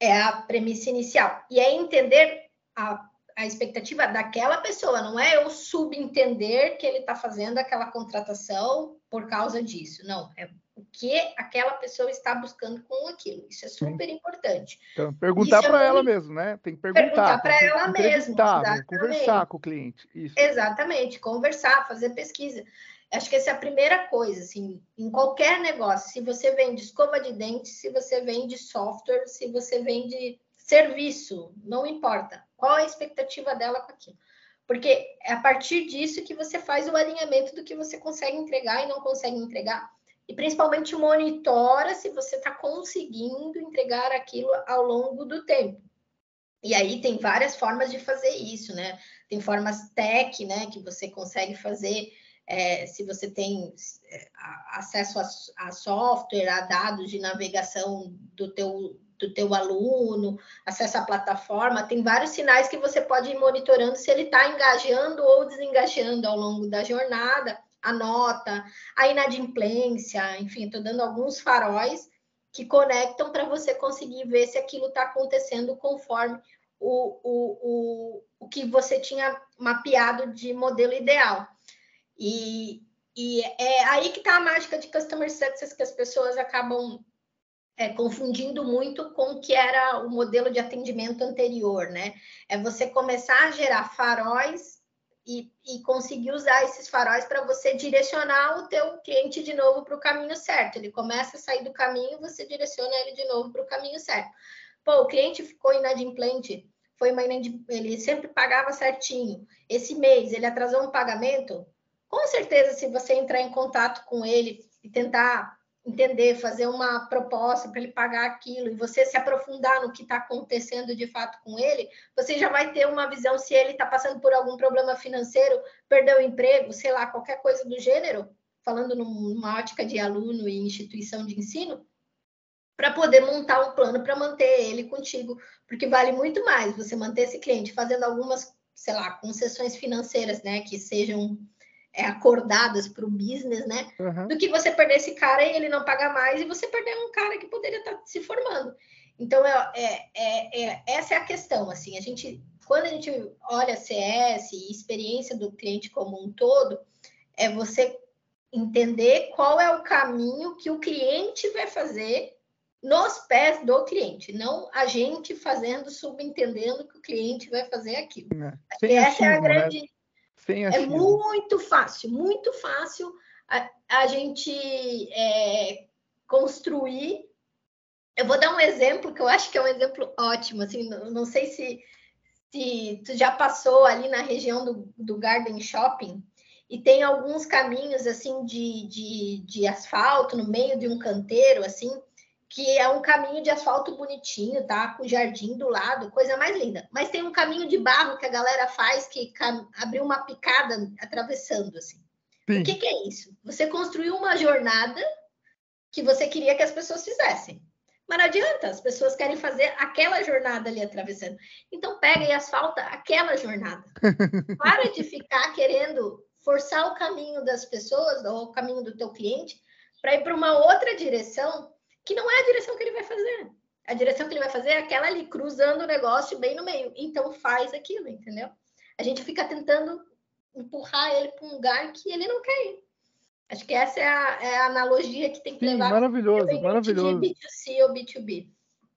[SPEAKER 2] é a premissa inicial. E é entender a, a expectativa daquela pessoa, não é eu subentender que ele está fazendo aquela contratação por causa disso. Não, é o que aquela pessoa está buscando com aquilo. Isso é super importante.
[SPEAKER 1] Então, perguntar para é ela mesmo, né? Tem que perguntar. Perguntar
[SPEAKER 2] para ela mesmo.
[SPEAKER 1] Conversar com o cliente.
[SPEAKER 2] Isso. Exatamente, conversar, fazer pesquisa. Acho que essa é a primeira coisa, assim, em qualquer negócio. Se você vende escova de dente, se você vende software, se você vende serviço, não importa. Qual a expectativa dela com aquilo? Porque é a partir disso que você faz o alinhamento do que você consegue entregar e não consegue entregar e principalmente monitora se você está conseguindo entregar aquilo ao longo do tempo. E aí tem várias formas de fazer isso, né? Tem formas tech, né, que você consegue fazer é, se você tem é, acesso a, a, software, a dados de navegação do teu, do teu aluno, acesso à plataforma, tem vários sinais que você pode ir monitorando se ele está engajando ou desengajando ao longo da jornada a nota, a inadimplência, enfim, estou dando alguns faróis que conectam para você conseguir ver se aquilo está acontecendo conforme o, o, o, o que você tinha mapeado de modelo ideal. E, e é aí que está a mágica de Customer Success que as pessoas acabam é, confundindo muito com o que era o modelo de atendimento anterior, né? É você começar a gerar faróis e, e conseguir usar esses faróis para você direcionar o teu cliente de novo para o caminho certo. Ele começa a sair do caminho, você direciona ele de novo para o caminho certo. Pô, o cliente ficou inadimplente, foi uma ele sempre pagava certinho. Esse mês ele atrasou um pagamento. Com certeza, se você entrar em contato com ele e tentar entender, fazer uma proposta para ele pagar aquilo e você se aprofundar no que está acontecendo de fato com ele, você já vai ter uma visão se ele está passando por algum problema financeiro, perdeu o emprego, sei lá, qualquer coisa do gênero, falando numa ótica de aluno e instituição de ensino, para poder montar um plano para manter ele contigo, porque vale muito mais você manter esse cliente fazendo algumas, sei lá, concessões financeiras, né, que sejam é, acordadas para o business, né? Uhum. Do que você perder esse cara e ele não pagar mais e você perder um cara que poderia estar tá se formando. Então, é, é, é, é, essa é a questão, assim, a gente, quando a gente olha CS e experiência do cliente como um todo, é você entender qual é o caminho que o cliente vai fazer nos pés do cliente, não a gente fazendo, subentendendo que o cliente vai fazer aquilo.
[SPEAKER 1] É. Essa é a né?
[SPEAKER 2] É muito fácil, muito fácil a, a gente é, construir. Eu vou dar um exemplo que eu acho que é um exemplo ótimo. Assim, não, não sei se, se tu já passou ali na região do, do Garden Shopping e tem alguns caminhos assim de, de, de asfalto no meio de um canteiro assim que é um caminho de asfalto bonitinho, tá? Com jardim do lado, coisa mais linda. Mas tem um caminho de barro que a galera faz que abriu uma picada atravessando, assim. Sim. O que, que é isso? Você construiu uma jornada que você queria que as pessoas fizessem. Mas não adianta, as pessoas querem fazer aquela jornada ali atravessando. Então pega e asfalta aquela jornada. Para de ficar querendo forçar o caminho das pessoas ou o caminho do teu cliente para ir para uma outra direção que não é a direção que ele vai fazer. A direção que ele vai fazer é aquela ali, cruzando o negócio bem no meio. Então faz aquilo, entendeu? A gente fica tentando empurrar ele para um lugar que ele não quer ir. Acho que essa é a, é a analogia que tem que Sim, levar.
[SPEAKER 1] Maravilhoso, maravilhoso.
[SPEAKER 2] De B2C ou B2B.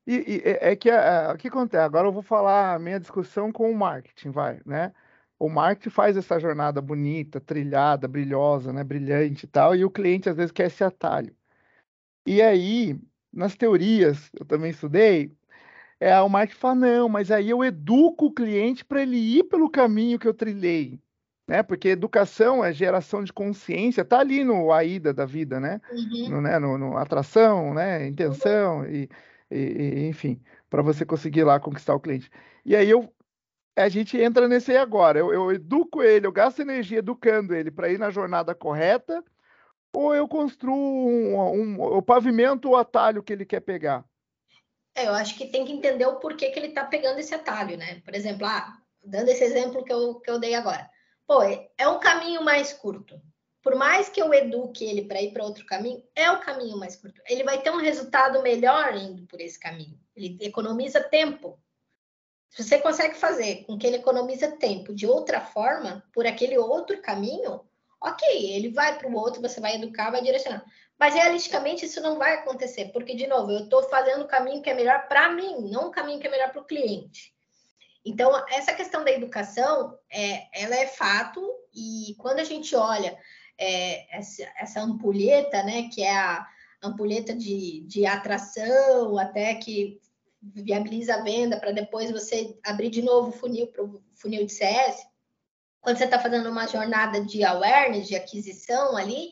[SPEAKER 1] E, e é que o que acontece? Agora eu vou falar a minha discussão com o marketing, vai, né? O marketing faz essa jornada bonita, trilhada, brilhosa, né? Brilhante e tal, e o cliente às vezes quer esse atalho. E aí, nas teorias, eu também estudei, é, o marketing fala, não, mas aí eu educo o cliente para ele ir pelo caminho que eu trilhei. Né? Porque educação é geração de consciência, tá ali no AIDA da vida, né? Uhum. No, né? No, no, atração, né? Intenção, uhum. e, e, e, enfim, para você conseguir lá conquistar o cliente. E aí eu, a gente entra nesse aí agora. Eu, eu educo ele, eu gasto energia educando ele para ir na jornada correta ou eu construo um, um, o pavimento o atalho que ele quer pegar?
[SPEAKER 2] É, eu acho que tem que entender o porquê que ele está pegando esse atalho, né? Por exemplo, ah, dando esse exemplo que eu, que eu dei agora. Pô, é um caminho mais curto. Por mais que eu eduque ele para ir para outro caminho, é o caminho mais curto. Ele vai ter um resultado melhor indo por esse caminho. Ele economiza tempo. Se você consegue fazer com que ele economize tempo de outra forma, por aquele outro caminho, ok, ele vai para o outro, você vai educar, vai direcionar. Mas realisticamente isso não vai acontecer, porque, de novo, eu estou fazendo o caminho que é melhor para mim, não o caminho que é melhor para o cliente. Então, essa questão da educação, é, ela é fato, e quando a gente olha é, essa, essa ampulheta, né, que é a ampulheta de, de atração, até que viabiliza a venda para depois você abrir de novo o funil para o funil de CS. Quando você está fazendo uma jornada de awareness, de aquisição ali,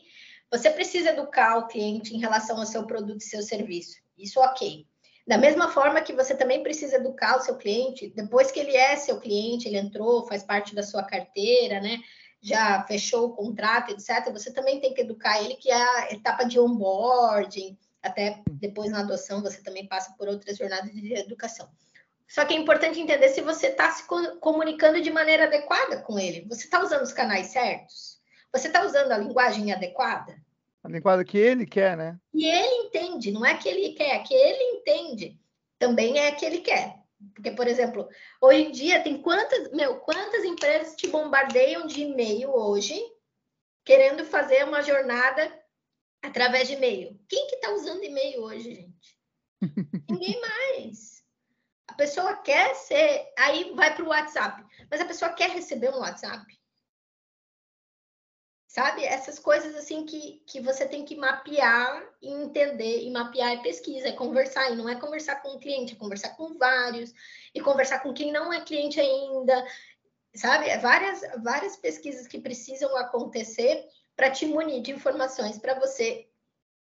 [SPEAKER 2] você precisa educar o cliente em relação ao seu produto e seu serviço. Isso ok. Da mesma forma que você também precisa educar o seu cliente, depois que ele é seu cliente, ele entrou, faz parte da sua carteira, né? Já fechou o contrato, etc. Você também tem que educar ele, que é a etapa de onboarding, até depois na adoção você também passa por outras jornadas de educação. Só que é importante entender se você está se comunicando de maneira adequada com ele. Você está usando os canais certos? Você está usando a linguagem adequada?
[SPEAKER 1] A linguagem que ele quer, né?
[SPEAKER 2] E ele entende, não é que ele quer, é que ele entende. Também é que ele quer. Porque, por exemplo, hoje em dia tem quantas, meu, quantas empresas te bombardeiam de e-mail hoje, querendo fazer uma jornada através de e-mail. Quem que está usando e-mail hoje, gente? Ninguém mais. Pessoa quer ser, aí vai para o WhatsApp, mas a pessoa quer receber um WhatsApp sabe? Essas coisas assim que, que você tem que mapear e entender, e mapear é pesquisa, é conversar, e não é conversar com um cliente, é conversar com vários, e conversar com quem não é cliente ainda, sabe? É várias, várias pesquisas que precisam acontecer para te munir de informações para você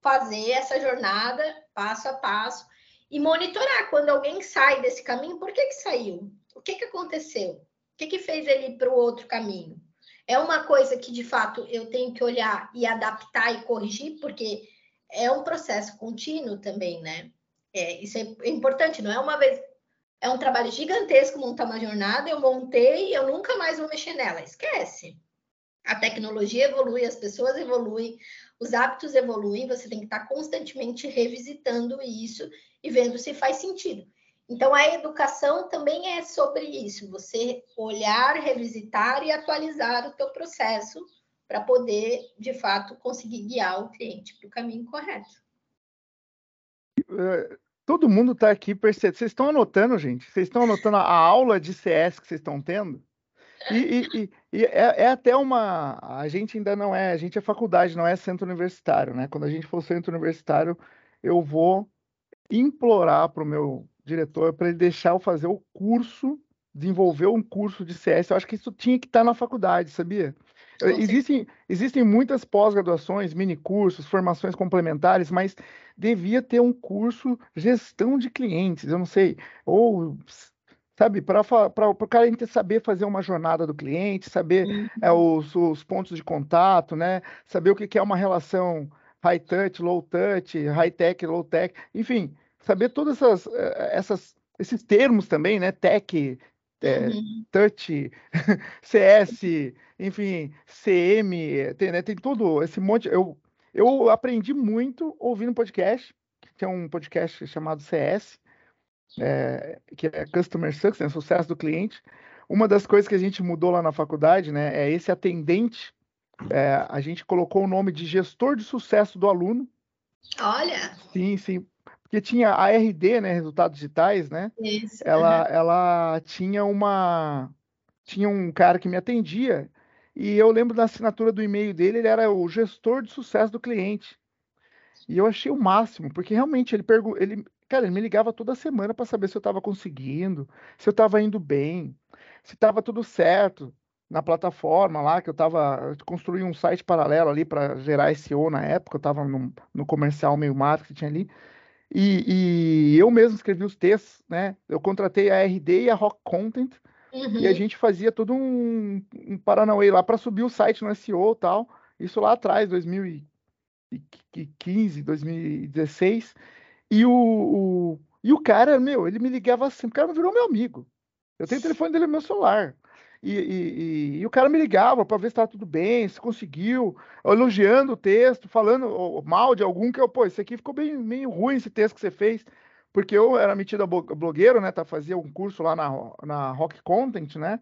[SPEAKER 2] fazer essa jornada passo a passo e monitorar quando alguém sai desse caminho, por que que saiu? O que que aconteceu? O que que fez ele ir para o outro caminho? É uma coisa que, de fato, eu tenho que olhar e adaptar e corrigir, porque é um processo contínuo também, né? É, isso é importante, não é uma vez. É um trabalho gigantesco montar uma jornada, eu montei e eu nunca mais vou mexer nela. Esquece. A tecnologia evolui, as pessoas evoluem, os hábitos evoluem, você tem que estar constantemente revisitando isso e vendo se faz sentido. Então, a educação também é sobre isso, você olhar, revisitar e atualizar o teu processo para poder, de fato, conseguir guiar o cliente para o caminho correto.
[SPEAKER 1] É, todo mundo está aqui percebendo. Vocês estão anotando, gente? Vocês estão anotando a aula de CS que vocês estão tendo? E, e, e, é, é, até uma. A gente ainda não é. A gente é faculdade, não é centro universitário, né? Quando a gente for centro universitário, eu vou implorar para o meu diretor para ele deixar eu fazer o curso, desenvolver um curso de CS. Eu acho que isso tinha que estar tá na faculdade, sabia? Existem, existem muitas pós-graduações, mini cursos, formações complementares, mas devia ter um curso gestão de clientes, eu não sei, ou sabe, para o cara saber fazer uma jornada do cliente, saber uhum. é, os, os, pontos de contato, né? Saber o que, que é uma relação high touch, low touch, high tech, low tech, enfim, saber todos essas, eh, essas, esses termos também, né? Tech, é, uhum. touch, CS, enfim, CM, tem, né, tem tudo esse monte. Eu, eu aprendi muito ouvindo podcast, que tem um podcast chamado CS, é, que é Customer Success, né, sucesso do cliente. Uma das coisas que a gente mudou lá na faculdade, né, é esse atendente. É, a gente colocou o nome de gestor de sucesso do aluno.
[SPEAKER 2] Olha!
[SPEAKER 1] Sim, sim, porque tinha a RD, né, resultados digitais, né? Isso. Ela, uhum. ela tinha uma tinha um cara que me atendia e eu lembro da assinatura do e-mail dele, ele era o gestor de sucesso do cliente. E eu achei o máximo, porque realmente ele perguntou, ele, cara, ele me ligava toda semana para saber se eu estava conseguindo, se eu estava indo bem, se estava tudo certo na plataforma lá, que eu estava construindo um site paralelo ali para gerar SEO na época, eu estava no, no comercial meio marketing ali. E, e, eu mesmo escrevi os textos, né? Eu contratei a RD e a Rock Content uhum. e a uhum. gente fazia todo um, um Paranauê lá para subir o site no SEO e tal. Isso lá atrás, 2015, 2016. E o, o, e o cara, meu, ele me ligava assim, o cara virou meu amigo. Eu tenho o telefone dele no meu celular. E, e, e, o cara me ligava para ver se estava tudo bem, se conseguiu, elogiando o texto, falando mal de algum que eu, pô, isso aqui ficou bem meio ruim esse texto que você fez. porque eu era metido a blogueiro, né? Tá, fazia um curso lá na, na Rock Content, né?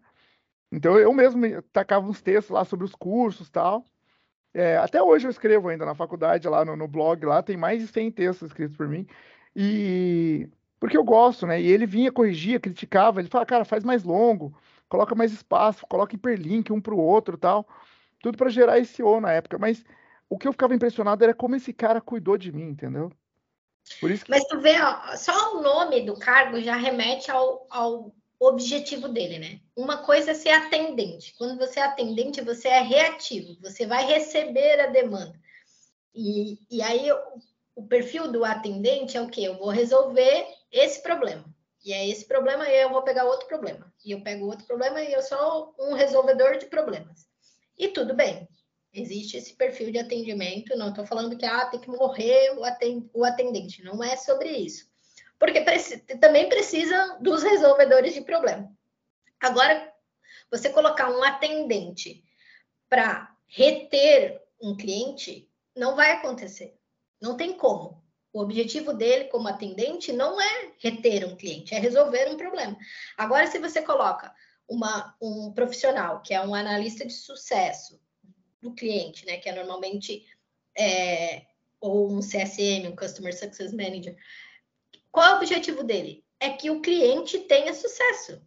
[SPEAKER 1] Então eu mesmo tacava uns textos lá sobre os cursos tal. É, até hoje eu escrevo ainda na faculdade, lá no, no, blog, lá tem mais de 100 textos escritos por mim. E porque eu gosto, né? E ele vinha, corrigia, criticava, ele fala, cara, faz mais longo, coloca mais espaço, coloca hiperlink um para o outro tal. Tudo para gerar SEO na época. Mas o que eu ficava impressionado era como esse cara cuidou de mim, entendeu?
[SPEAKER 2] Por isso que... Mas tu vê, ó, só o nome do cargo já remete ao, ao objetivo dele, né? Uma coisa é ser atendente. Quando você é atendente, você é reativo, você vai receber a demanda. E, e aí o, perfil do atendente é o quê? Eu vou resolver esse problema. E é esse problema, e eu vou pegar outro problema. E eu pego outro problema e eu sou um resolvedor de problemas. E tudo bem. Existe esse perfil de atendimento. Não estou falando que ah, tem que morrer o atendente. Não é sobre isso. Porque preci também precisa dos resolvedores de problema. Agora, você colocar um atendente para reter um cliente, não vai acontecer. Não tem como. O objetivo dele como atendente não é reter um cliente, é resolver um problema. Agora, se você coloca uma, um profissional que é um analista de sucesso, do cliente, né? Que é normalmente é, ou um CSM, um Customer Success Manager. Qual é o objetivo dele? É que o cliente tenha sucesso.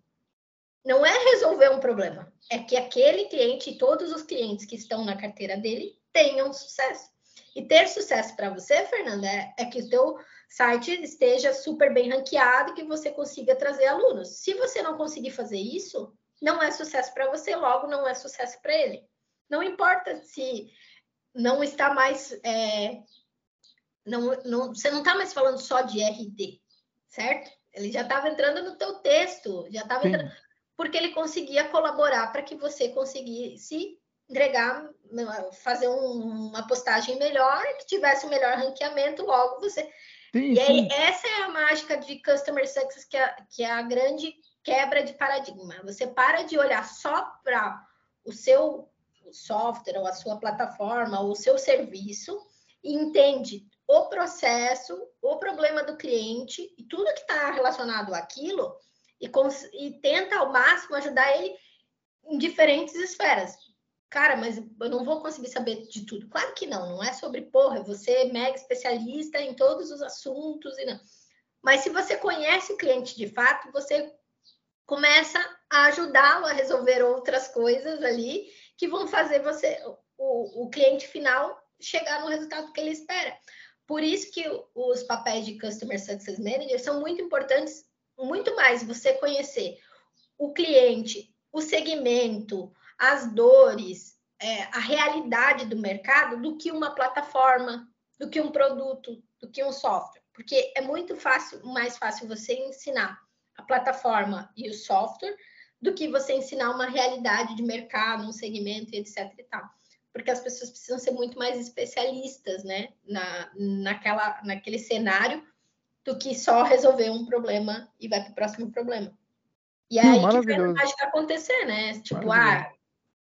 [SPEAKER 2] Não é resolver um problema, é que aquele cliente e todos os clientes que estão na carteira dele tenham sucesso. E ter sucesso para você, Fernanda, é, é que o teu site esteja super bem ranqueado que você consiga trazer alunos. Se você não conseguir fazer isso, não é sucesso para você, logo não é sucesso para ele. Não importa se não está mais. É, não, não, você não está mais falando só de RD, certo? Ele já estava entrando no teu texto, já estava entrando. Porque ele conseguia colaborar para que você conseguisse entregar, fazer um, uma postagem melhor, que tivesse um melhor ranqueamento, logo você. Sim, e aí, sim. essa é a mágica de Customer Success, que é, que é a grande quebra de paradigma. Você para de olhar só para o seu software, ou a sua plataforma, ou o seu serviço, e entende o processo, o problema do cliente e tudo que está relacionado àquilo, e, e tenta ao máximo ajudar ele em diferentes esferas. Cara, mas eu não vou conseguir saber de tudo. Claro que não, não é sobre, porra, você é mega especialista em todos os assuntos e não. Mas se você conhece o cliente de fato, você começa a ajudá-lo a resolver outras coisas ali que vão fazer você, o, o cliente final, chegar no resultado que ele espera. Por isso que os papéis de Customer Success Manager são muito importantes, muito mais você conhecer o cliente, o segmento, as dores, é, a realidade do mercado, do que uma plataforma, do que um produto, do que um software. Porque é muito fácil, mais fácil você ensinar a plataforma e o software do que você ensinar uma realidade de mercado, um segmento, etc e tal. Porque as pessoas precisam ser muito mais especialistas, né, na, naquela, naquele cenário do que só resolver um problema e vai para o próximo problema. E é aí que faz a mágica acontecer, né? Tipo, ah,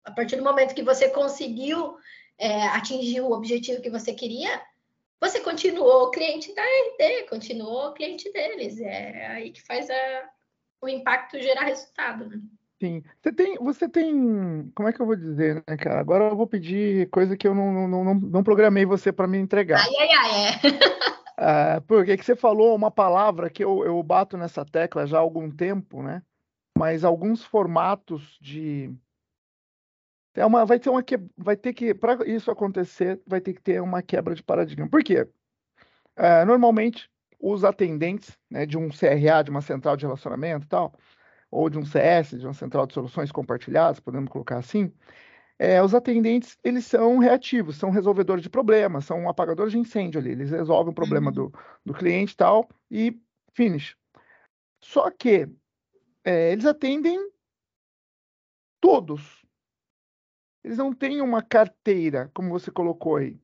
[SPEAKER 2] a partir do momento que você conseguiu é, atingir o objetivo que você queria, você continuou cliente da RD, continuou cliente deles. É aí que faz a, o impacto gerar resultado, né?
[SPEAKER 1] Sim. Você tem, você tem, como é que eu vou dizer, né, cara? Agora eu vou pedir coisa que eu não, não, não, não programei você para me entregar.
[SPEAKER 2] Ai, ai, ai,
[SPEAKER 1] é. é porque que você falou uma palavra que eu, eu bato nessa tecla já há algum tempo, né? Mas alguns formatos de é uma, vai ter uma que, vai ter que para isso acontecer vai ter que ter uma quebra de paradigma. Por quê? É, normalmente os atendentes né, de um CRA, de uma central de relacionamento e tal, ou de um CS, de uma central de soluções compartilhadas, podemos colocar assim, é, os atendentes eles são reativos, são resolvedores de problemas, são apagadores de incêndio ali, eles resolvem o problema uhum. do, do cliente e tal, e finish. Só que é, eles atendem todos. Eles não têm uma carteira, como você colocou aí,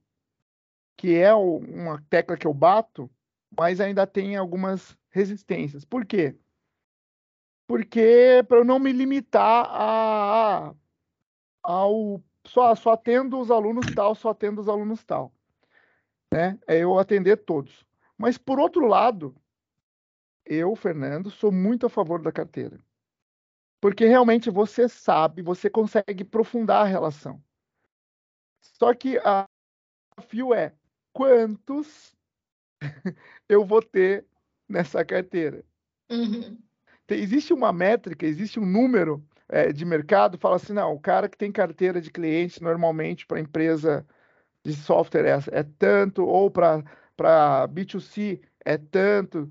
[SPEAKER 1] que é uma tecla que eu bato, mas ainda tem algumas resistências. Por quê? Porque para eu não me limitar a, a ao só, só atendo os alunos tal, só atendo os alunos tal. Né? É eu atender todos. Mas por outro lado, eu, Fernando, sou muito a favor da carteira. Porque realmente você sabe, você consegue aprofundar a relação. Só que a desafio é quantos eu vou ter nessa carteira.
[SPEAKER 2] Uhum.
[SPEAKER 1] Existe uma métrica, existe um número é, de mercado, fala assim, não, o cara que tem carteira de clientes normalmente para empresa de software é, é tanto, ou para B2C é tanto.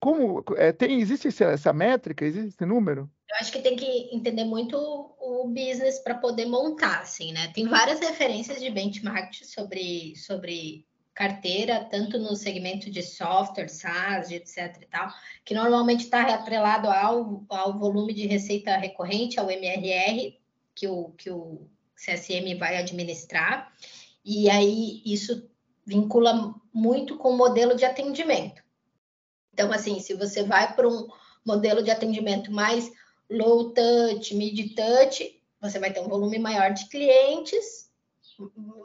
[SPEAKER 1] Como é, tem, existe essa métrica, existe esse número?
[SPEAKER 2] Eu acho que tem que entender muito o business para poder montar, assim, né? Tem várias referências de benchmark sobre, sobre carteira, tanto no segmento de software, SaaS, etc e tal, que normalmente está atrelado ao, ao volume de receita recorrente, ao MRR, que o, que o CSM vai administrar, e aí isso vincula muito com o modelo de atendimento. Então, assim, se você vai para um modelo de atendimento mais low touch, mid touch, você vai ter um volume maior de clientes,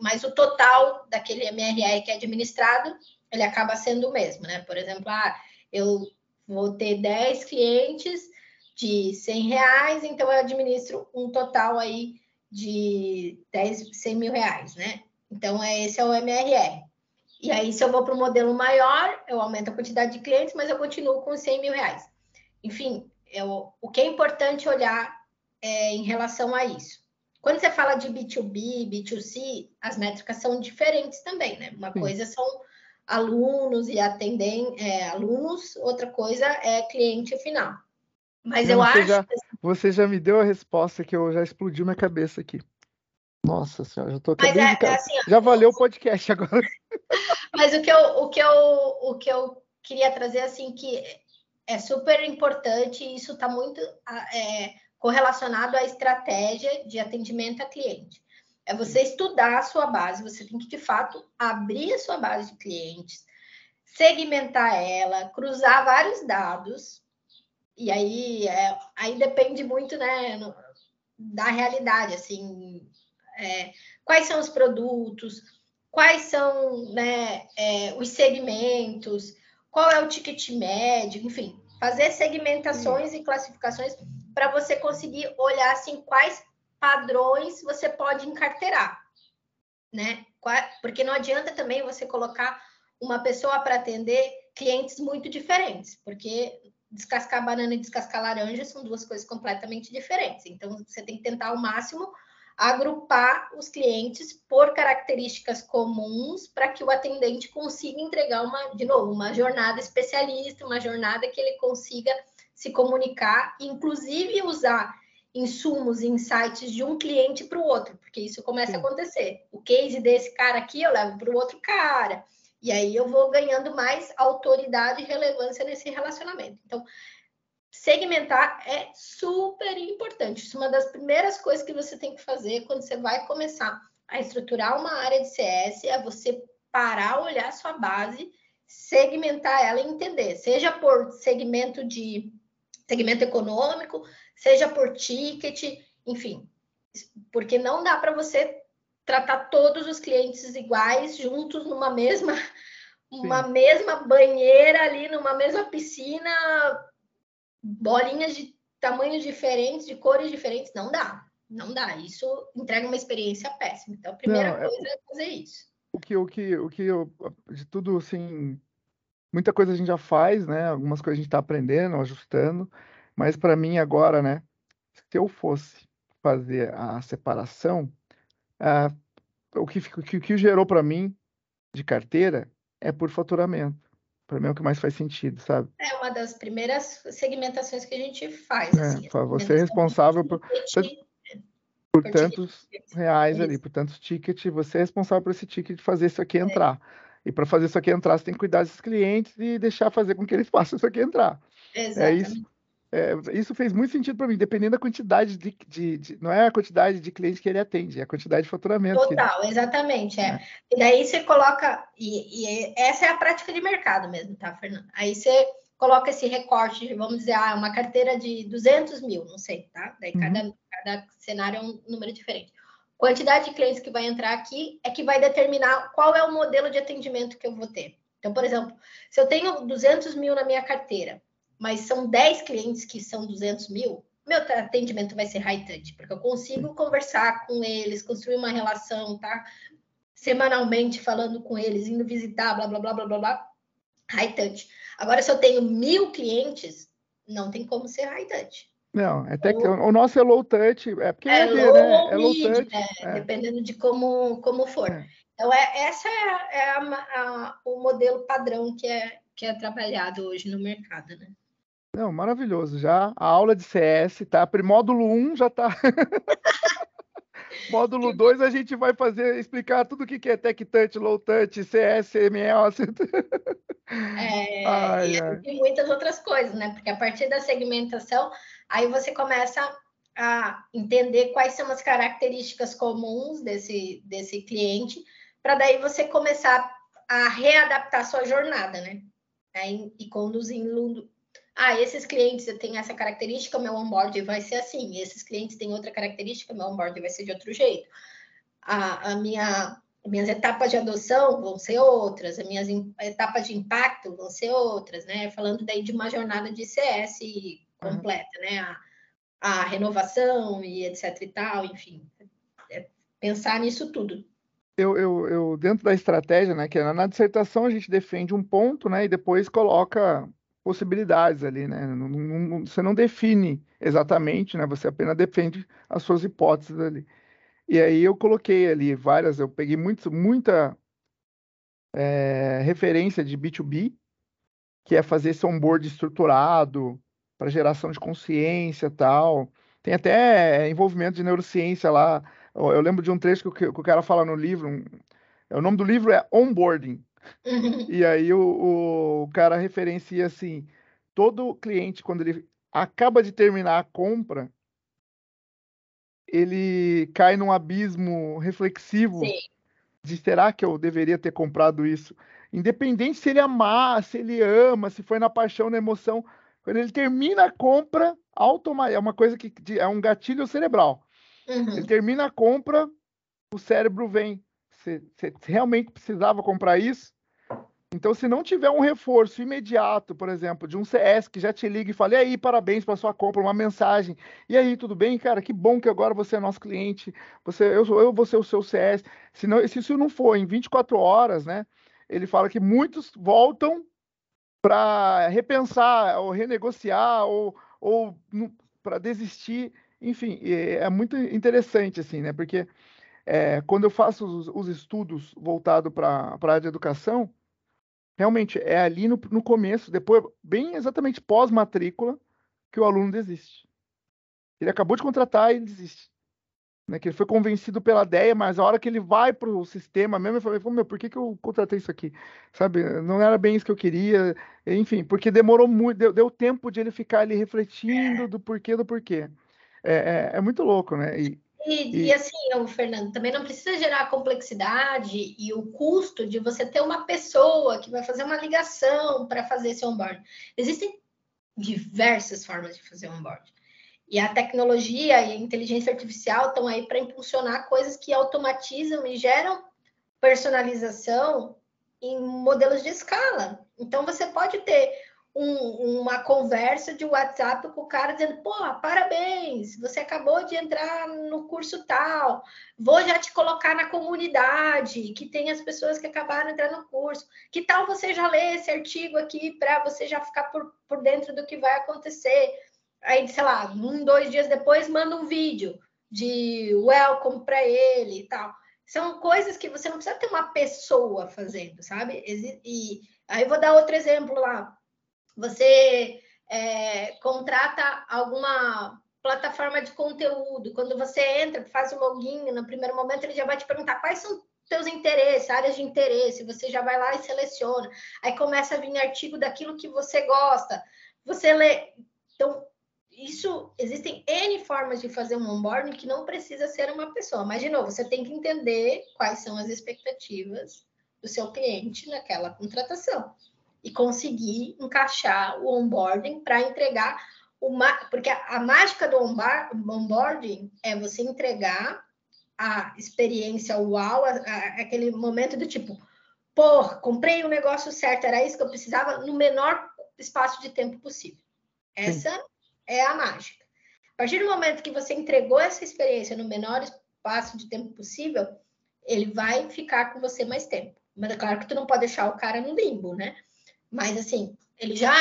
[SPEAKER 2] mas o total daquele MRR que é administrado, ele acaba sendo o mesmo, né? Por exemplo, ah, eu vou ter 10 clientes de 100 reais, então eu administro um total aí de 10, 100 mil reais, né? Então, é, esse é o MRR. E aí, se eu vou para um modelo maior, eu aumento a quantidade de clientes, mas eu continuo com 100 mil reais. Enfim, eu, o que é importante olhar é, em relação a isso. Quando você fala de B2B, B2C, as métricas são diferentes também, né? Uma Sim. coisa são alunos e atendem é, alunos, outra coisa é cliente final. Mas Não, eu
[SPEAKER 1] você
[SPEAKER 2] acho.
[SPEAKER 1] Já, você já me deu a resposta que eu já explodiu minha cabeça aqui. Nossa senhora, já tô acabando é, de... é assim, Já valeu o podcast agora.
[SPEAKER 2] Mas o que eu, o que eu, o que eu queria trazer assim que é super importante e isso está muito é, correlacionado à estratégia de atendimento a cliente. É você estudar a sua base, você tem que, de fato, abrir a sua base de clientes, segmentar ela, cruzar vários dados, e aí, é, aí depende muito né, no, da realidade, assim, é, quais são os produtos, quais são né, é, os segmentos, qual é o ticket médio, enfim, fazer segmentações Sim. e classificações para você conseguir olhar assim quais padrões você pode encarteirar, né? Porque não adianta também você colocar uma pessoa para atender clientes muito diferentes, porque descascar banana e descascar laranja são duas coisas completamente diferentes. Então você tem que tentar ao máximo agrupar os clientes por características comuns para que o atendente consiga entregar uma, de novo, uma jornada especialista, uma jornada que ele consiga se comunicar, inclusive usar insumos e insights de um cliente para o outro, porque isso começa Sim. a acontecer. O case desse cara aqui eu levo para o outro cara, e aí eu vou ganhando mais autoridade e relevância nesse relacionamento. Então, segmentar é super importante. Isso é uma das primeiras coisas que você tem que fazer quando você vai começar a estruturar uma área de CS, é você parar, olhar sua base, segmentar ela e entender, seja por segmento de segmento econômico, seja por ticket, enfim, porque não dá para você tratar todos os clientes iguais juntos numa mesma uma mesma banheira ali, numa mesma piscina, bolinhas de tamanhos diferentes, de cores diferentes, não dá. Não dá. Isso entrega uma experiência péssima. Então, a primeira não, é coisa é, é fazer isso.
[SPEAKER 1] O que, o que, o que eu, de tudo, assim, muita coisa a gente já faz, né? Algumas coisas a gente está aprendendo, ajustando, mas para mim agora, né? Se eu fosse fazer a separação, uh, o que, o que, o que gerou para mim de carteira é por faturamento. Para mim é o que mais faz sentido, sabe?
[SPEAKER 2] É uma das primeiras segmentações que a gente faz.
[SPEAKER 1] É, assim, você é responsável por, por, por tantos reais ali, por tantos tickets, você é responsável por esse ticket fazer isso aqui é. entrar. É. E para fazer isso aqui entrar, você tem que cuidar desses clientes e deixar fazer com que eles façam isso aqui entrar.
[SPEAKER 2] Exatamente. É
[SPEAKER 1] isso. É, isso fez muito sentido para mim, dependendo da quantidade de, de, de, Não é a quantidade de clientes que ele atende, é a quantidade de faturamento.
[SPEAKER 2] Total,
[SPEAKER 1] ele...
[SPEAKER 2] exatamente. É. é. E daí você coloca. E, e, essa é a prática de mercado mesmo, tá, Fernando? Aí você coloca esse recorte, vamos dizer, ah, uma carteira de 200 mil, não sei, tá? Daí uhum. cada, cada cenário é um número diferente. Quantidade de clientes que vai entrar aqui é que vai determinar qual é o modelo de atendimento que eu vou ter. Então, por exemplo, se eu tenho 200 mil na minha carteira mas são 10 clientes que são 200 mil, meu atendimento vai ser high touch, porque eu consigo conversar com eles, construir uma relação, tá? Semanalmente falando com eles, indo visitar, blá, blá, blá, blá, blá, blá. High touch. Agora, se eu tenho mil clientes, não tem como ser high touch.
[SPEAKER 1] Não, é até que o nosso é low touch, é porque
[SPEAKER 2] é, é low, né? É low touch, né? é. dependendo de como, como for. É. Então, é, essa é, é a, a, o modelo padrão que é, que é trabalhado hoje no mercado, né?
[SPEAKER 1] Não, maravilhoso. Já a aula de CS, tá? Módulo 1 já tá. Módulo 2 a gente vai fazer, explicar tudo o que é Tech Touch, Low Touch, CS, MS.
[SPEAKER 2] É, ai, ai. e muitas outras coisas, né? Porque a partir da segmentação, aí você começa a entender quais são as características comuns desse, desse cliente, para daí você começar a readaptar sua jornada, né? Aí, e conduzindo ah, esses clientes têm essa característica, meu onboard vai ser assim. Esses clientes têm outra característica, meu onboard vai ser de outro jeito. A, a minha, minhas etapas de adoção vão ser outras, as minhas etapas de impacto vão ser outras, né? Falando daí de uma jornada de CS completa, né? A, a renovação e etc e tal, enfim. É pensar nisso tudo.
[SPEAKER 1] Eu, eu, eu, dentro da estratégia, né, que é na dissertação a gente defende um ponto, né, e depois coloca possibilidades ali, né? Não, não, você não define exatamente, né? Você apenas defende as suas hipóteses ali. E aí eu coloquei ali várias, eu peguei muito, muita é, referência de B2B, que é fazer esse onboard estruturado para geração de consciência tal. Tem até envolvimento de neurociência lá. Eu, lembro de um trecho que, o cara fala no livro. Um, o nome do livro é Onboarding. E aí o, o cara referencia assim: todo cliente, quando ele acaba de terminar a compra, ele cai num abismo reflexivo Sim. de será que eu deveria ter comprado isso? Independente se ele amar, se ele ama, se foi na paixão, na emoção, quando ele termina a compra, automaticamente é uma coisa que é um gatilho cerebral. Uhum. Ele termina a compra, o cérebro vem. Você realmente precisava comprar isso? Então, se não tiver um reforço imediato, por exemplo, de um CS que já te liga e fala, e aí, parabéns pela sua compra, uma mensagem, e aí, tudo bem, cara? Que bom que agora você é nosso cliente, você, eu, eu vou ser o seu CS. Se, não, se isso não for em 24 horas, né? Ele fala que muitos voltam para repensar, ou renegociar, ou, ou para desistir. Enfim, é muito interessante, assim, né? Porque é, quando eu faço os, os estudos voltados para a área de educação, realmente é ali no, no começo, depois, bem exatamente pós-matrícula, que o aluno desiste. Ele acabou de contratar e desiste. Né, que ele foi convencido pela ideia, mas a hora que ele vai para o sistema mesmo, ele falou, meu, por que, que eu contratei isso aqui? Sabe, não era bem isso que eu queria, enfim, porque demorou muito, deu, deu tempo de ele ficar ali refletindo do porquê do porquê. É, é, é muito louco, né?
[SPEAKER 2] E, e, e, assim, o Fernando, também não precisa gerar a complexidade e o custo de você ter uma pessoa que vai fazer uma ligação para fazer esse onboard. Existem diversas formas de fazer onboard. E a tecnologia e a inteligência artificial estão aí para impulsionar coisas que automatizam e geram personalização em modelos de escala. Então, você pode ter um, uma conversa de WhatsApp com o cara dizendo: pô, parabéns, você acabou de entrar no curso tal, vou já te colocar na comunidade, que tem as pessoas que acabaram de entrar no curso. Que tal você já ler esse artigo aqui para você já ficar por, por dentro do que vai acontecer? Aí, sei lá, um, dois dias depois, manda um vídeo de welcome para ele e tal. São coisas que você não precisa ter uma pessoa fazendo, sabe? E aí vou dar outro exemplo lá você é, contrata alguma plataforma de conteúdo, quando você entra, faz o login, no primeiro momento ele já vai te perguntar quais são seus interesses, áreas de interesse, você já vai lá e seleciona. Aí começa a vir artigo daquilo que você gosta. Você lê. Então, isso existem N formas de fazer um onboarding que não precisa ser uma pessoa. Mas, de novo, você tem que entender quais são as expectativas do seu cliente naquela contratação e conseguir encaixar o onboarding para entregar uma. Porque a, a mágica do onboarding é você entregar a experiência uau, a, a, aquele momento do tipo, pô, comprei o um negócio certo, era isso que eu precisava no menor espaço de tempo possível. Essa Sim. É a mágica. A partir do momento que você entregou essa experiência no menor espaço de tempo possível, ele vai ficar com você mais tempo. Mas é claro que tu não pode deixar o cara no limbo, né? Mas assim, ele já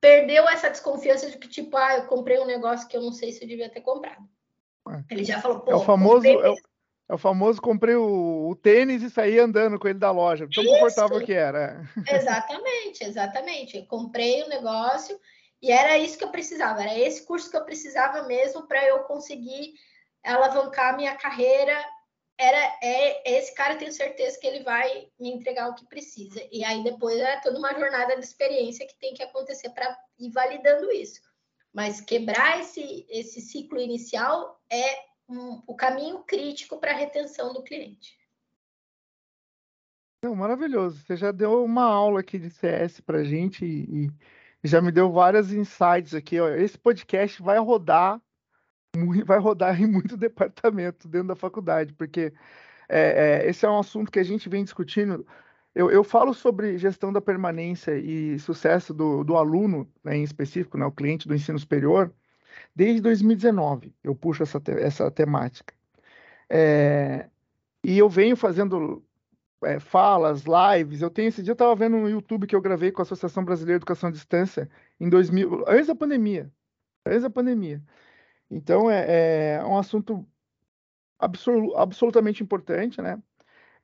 [SPEAKER 2] perdeu essa desconfiança de que, tipo, ah, eu comprei um negócio que eu não sei se eu devia ter comprado. É. Ele já falou, pô.
[SPEAKER 1] É o famoso. É o, é o, famoso comprei o, o, tênis e saí andando com ele da loja. Tão Isso. confortável que era.
[SPEAKER 2] Exatamente, exatamente. Eu comprei o um negócio e era isso que eu precisava, era esse curso que eu precisava mesmo para eu conseguir alavancar minha carreira. Era é esse cara tenho certeza que ele vai me entregar o que precisa. E aí depois é toda uma jornada de experiência que tem que acontecer para ir validando isso. Mas quebrar esse esse ciclo inicial é um, o caminho crítico para a retenção do cliente.
[SPEAKER 1] Não, maravilhoso. Você já deu uma aula aqui de CS para gente e, e já me deu várias insights aqui ó. esse podcast vai rodar vai rodar em muito departamento dentro da faculdade, porque é, é, esse é um assunto que a gente vem discutindo. Eu, eu falo sobre gestão da permanência e sucesso do, do aluno, né, em específico, né, o cliente do ensino superior, desde 2019. Eu puxo essa, essa temática. É, e eu venho fazendo é, falas, lives. Eu tenho esse dia eu estava vendo no YouTube que eu gravei com a Associação Brasileira de Educação à Distância em 2000, antes da pandemia, antes da pandemia. Então, é, é um assunto absol, absolutamente importante, né?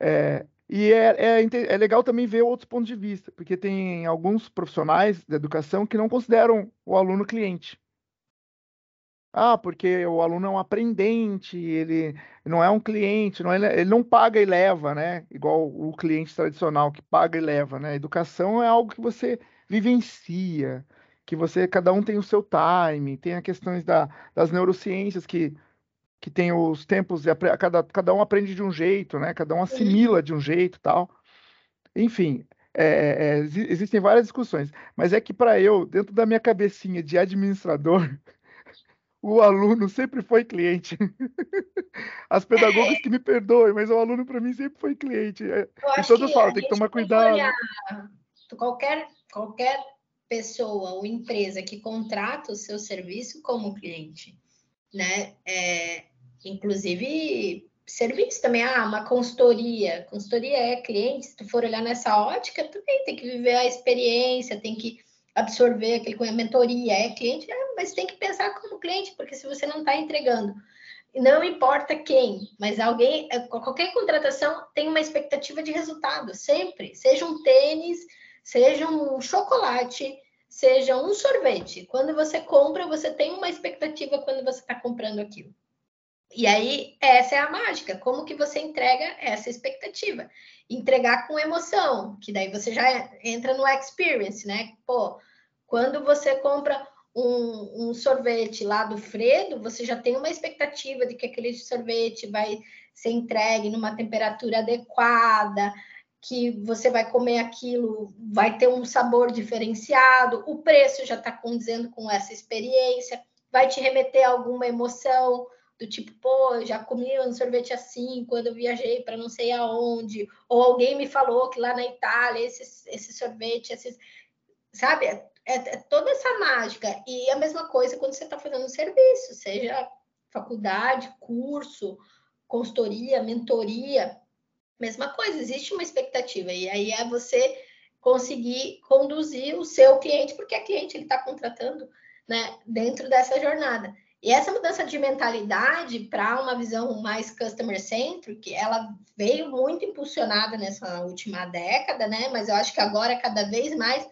[SPEAKER 1] É, e é, é, é, legal também ver outros pontos de vista, porque tem alguns profissionais da educação que não consideram o aluno cliente. Ah, porque o aluno é um aprendente, ele não é um cliente, não, ele, ele não paga e leva, né? Igual o cliente tradicional que paga e leva, né? Educação é algo que você vivencia, que você, cada um tem o seu time, tem as questões da, das neurociências que, que tem os tempos, cada, cada um aprende de um jeito, né? Cada um assimila de um jeito tal. Enfim, é, é, existem várias discussões, mas é que para eu, dentro da minha cabecinha de administrador, o aluno sempre foi cliente. As pedagogas que me perdoem, mas o aluno para mim sempre foi cliente. É, e todo fala, tem que tomar cuidado.
[SPEAKER 2] Qualquer, qualquer pessoa ou empresa que contrata o seu serviço como cliente, né? É, inclusive serviço também, ah, uma consultoria, consultoria é cliente, se tu for olhar nessa ótica, também tem que viver a experiência, tem que absorver aquele a mentoria, é cliente, é, mas tem que pensar como cliente, porque se você não está entregando, não importa quem, mas alguém, é, qualquer contratação tem uma expectativa de resultado, sempre, seja um tênis, seja um chocolate, seja um sorvete. Quando você compra, você tem uma expectativa quando você está comprando aquilo. E aí, essa é a mágica. Como que você entrega essa expectativa? Entregar com emoção, que daí você já entra no experience, né? Pô, quando você compra um, um, sorvete lá do Fredo, você já tem uma expectativa de que aquele sorvete vai ser entregue numa temperatura adequada, que você vai comer aquilo, vai ter um sabor diferenciado, o preço já está condizendo com essa experiência, vai te remeter a alguma emoção, do tipo, pô, já comi um sorvete assim quando eu viajei para não sei aonde, ou alguém me falou que lá na Itália esse, esse sorvete, esses, sabe? É, é toda essa mágica. E a mesma coisa quando você está fazendo um serviço, seja faculdade, curso, consultoria, mentoria, Mesma coisa, existe uma expectativa, e aí é você conseguir conduzir o seu cliente, porque a cliente ele está contratando né, dentro dessa jornada. E essa mudança de mentalidade para uma visão mais customer centric, ela veio muito impulsionada nessa última década, né? Mas eu acho que agora cada vez mais,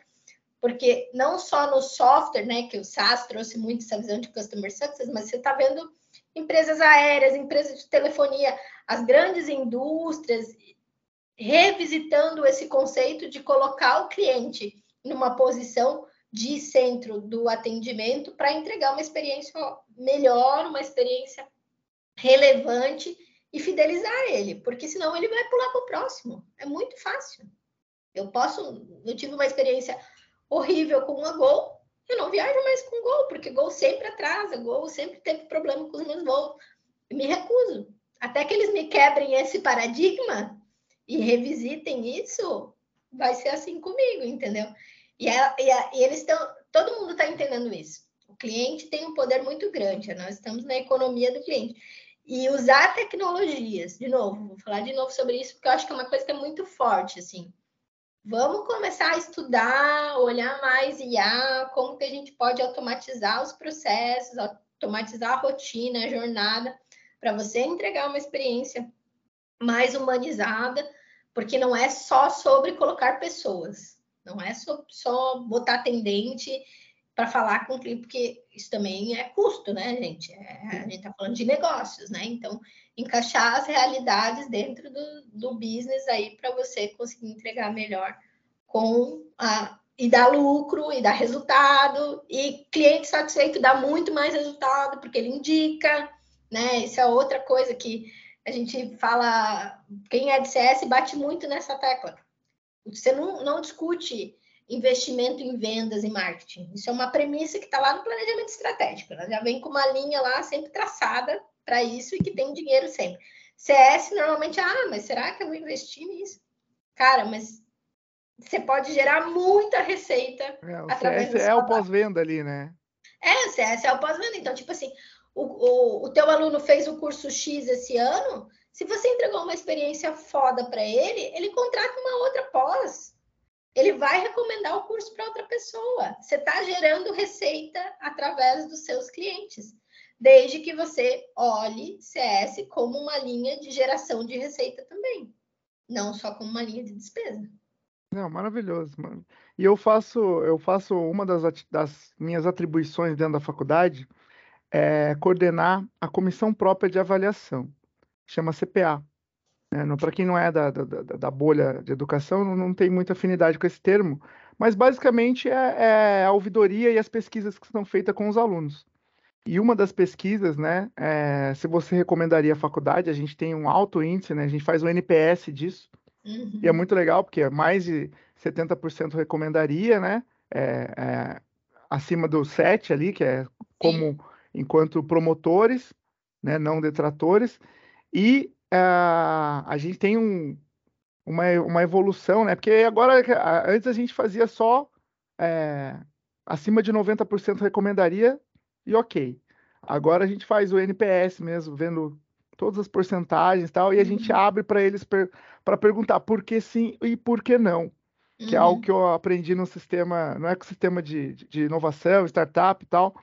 [SPEAKER 2] porque não só no software, né, que o SaaS trouxe muito essa visão de customer success, mas você está vendo empresas aéreas, empresas de telefonia, as grandes indústrias revisitando esse conceito de colocar o cliente numa posição de centro do atendimento para entregar uma experiência melhor, uma experiência relevante e fidelizar ele, porque senão ele vai pular para o próximo. É muito fácil. Eu posso, eu tive uma experiência horrível com uma Gol, eu não viajo mais com Gol, porque Gol sempre atrasa, Gol sempre teve problema com os meus voos. Eu me recuso. Até que eles me quebrem esse paradigma e revisitem isso, vai ser assim comigo, entendeu? E, a, e, a, e eles estão, todo mundo está entendendo isso. O cliente tem um poder muito grande, nós estamos na economia do cliente. E usar tecnologias, de novo, vou falar de novo sobre isso, porque eu acho que é uma coisa que é muito forte, assim. Vamos começar a estudar, olhar mais IA, como que a gente pode automatizar os processos, automatizar a rotina, a jornada, para você entregar uma experiência mais humanizada, porque não é só sobre colocar pessoas, não é só, só botar atendente para falar com o cliente, porque isso também é custo, né, gente? É, a gente está falando de negócios, né? Então, encaixar as realidades dentro do, do business aí para você conseguir entregar melhor com a e dar lucro e dar resultado e cliente satisfeito dá muito mais resultado porque ele indica, né? Isso é outra coisa que a gente fala, quem é de CS bate muito nessa tecla. Você não, não discute investimento em vendas e marketing. Isso é uma premissa que está lá no planejamento estratégico. Ela já vem com uma linha lá sempre traçada para isso e que tem dinheiro sempre. CS normalmente, ah, mas será que eu vou investir nisso? Cara, mas você pode gerar muita receita
[SPEAKER 1] é, o através CS é o pós-venda ali, né?
[SPEAKER 2] É, o CS é o pós-venda. Então, tipo assim, o, o, o teu aluno fez o curso X esse ano, se você entregou uma experiência foda para ele, ele contrata uma outra pós ele vai recomendar o curso para outra pessoa. Você está gerando receita através dos seus clientes, desde que você olhe CS como uma linha de geração de receita também, não só como uma linha de despesa.
[SPEAKER 1] Não, maravilhoso, mano. E eu faço, eu faço uma das, das minhas atribuições dentro da faculdade é coordenar a comissão própria de avaliação, chama CPA. Né? Para quem não é da, da, da, bolha de educação, não, não, tem muita afinidade com esse termo, mas basicamente é, é, a ouvidoria e as pesquisas que são feitas com os alunos. E uma das pesquisas, né, é, se você recomendaria a faculdade, a gente tem um alto índice, né, a gente faz um NPS disso, uhum. e é muito legal, porque mais de 70% recomendaria, né, é, é, acima do 7 ali, que é como Sim. enquanto promotores, né, não detratores, e a gente tem um, uma, uma evolução, né? Porque agora, antes a gente fazia só é, acima de 90% recomendaria e ok. Agora a gente faz o NPS mesmo, vendo todas as porcentagens e tal, e a gente uhum. abre para eles per, para perguntar por que sim e por que não. Que uhum. é algo uhum. que eu aprendi no sistema, no ecossistema de, de inovação, startup e tal.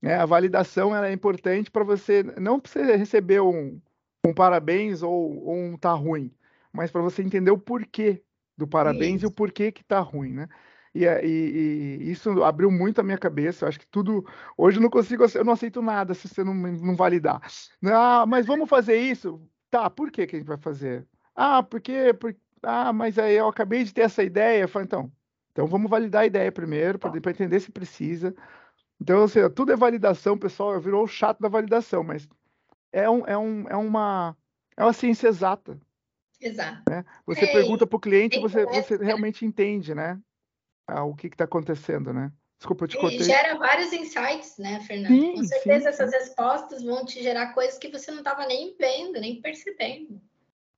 [SPEAKER 1] Né? A validação é importante para você não precisa receber um, um parabéns ou, ou um tá ruim, mas para você entender o porquê do parabéns isso. e o porquê que tá ruim, né? E, e, e, isso abriu muito a minha cabeça. Eu acho que tudo. Hoje eu não consigo, eu não aceito nada se você não, não validar. Ah, mas vamos fazer isso? Tá, por que, que a gente vai fazer? Ah, porque, porque. Ah, mas aí eu acabei de ter essa ideia. Eu falei, então, então vamos validar a ideia primeiro, para entender se precisa. Então, assim, tudo é validação, pessoal. Virou o chato da validação, mas é, um, é, um, é, uma, é uma ciência exata.
[SPEAKER 2] Exato.
[SPEAKER 1] Né? Você é, pergunta para o cliente, você, você realmente entende, né? Ah, o que está acontecendo, né? Desculpa, eu te cortei.
[SPEAKER 2] E gera vários insights, né, Fernando? Sim, Com certeza sim, essas sim. respostas vão te gerar coisas que você não estava nem vendo, nem percebendo.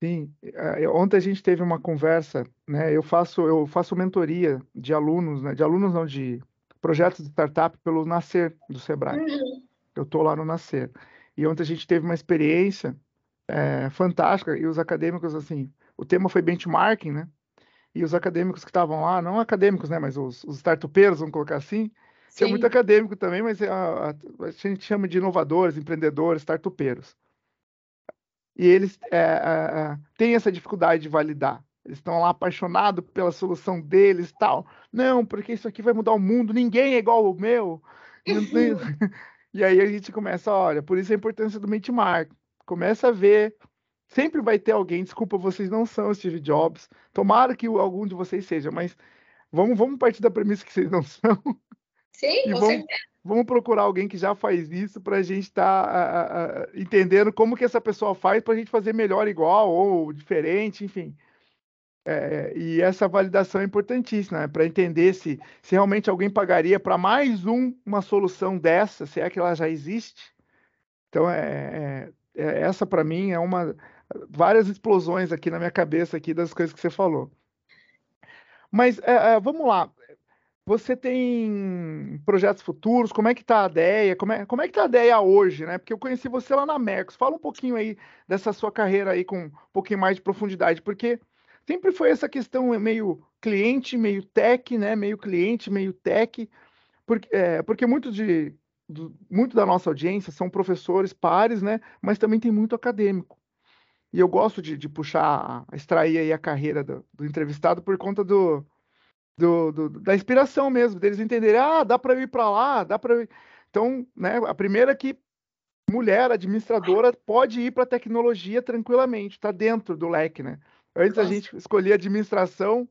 [SPEAKER 1] Sim, é, ontem a gente teve uma conversa, né? Eu faço eu faço mentoria de alunos, né? De alunos não de projetos de startup pelo Nascer do Sebrae. Uhum. Eu estou lá no Nascer. E ontem a gente teve uma experiência é, fantástica e os acadêmicos, assim, o tema foi benchmarking, né? E os acadêmicos que estavam lá, não acadêmicos, né, mas os, os startupeiros, vamos colocar assim, Sim. tinha muito acadêmico também, mas a, a, a, gente chama de inovadores, empreendedores, startupeiros. E eles é, é, têm essa dificuldade de validar. Eles estão lá apaixonados pela solução deles tal. Não, porque isso aqui vai mudar o mundo, ninguém é igual ao meu. E aí a gente começa, olha, por isso a importância do benchmark. Começa a ver. Sempre vai ter alguém, desculpa, vocês não são Steve Jobs. Tomara que algum de vocês seja, mas vamos, vamos partir da premissa que vocês não são.
[SPEAKER 2] Sim,
[SPEAKER 1] e com vamos, certeza. Vamos procurar alguém que já faz isso para a gente estar tá, entendendo como que essa pessoa faz para a gente fazer melhor, igual ou diferente, enfim. É, e essa validação é importantíssima né, para entender se, se realmente alguém pagaria para mais um, uma solução dessa, se é que ela já existe. Então, é, é, é essa para mim é uma várias explosões aqui na minha cabeça aqui das coisas que você falou. Mas é, é, vamos lá. você tem projetos futuros? Como é que está a ideia? Como é, como é que está a ideia hoje, né? Porque eu conheci você lá na Mercos. Fala um pouquinho aí dessa sua carreira aí com um pouquinho mais de profundidade, porque sempre foi essa questão meio cliente, meio tech, né? Meio cliente, meio tech, porque, é, porque muito de do, muito da nossa audiência são professores pares, né? Mas também tem muito acadêmico. E eu gosto de, de puxar, extrair aí a carreira do, do entrevistado por conta do, do, do, da inspiração mesmo, deles entenderem, ah, dá para ir para lá, dá para. Então, né, a primeira é que mulher administradora pode ir para tecnologia tranquilamente, está dentro do leque, né? Antes Nossa. a gente escolhia administração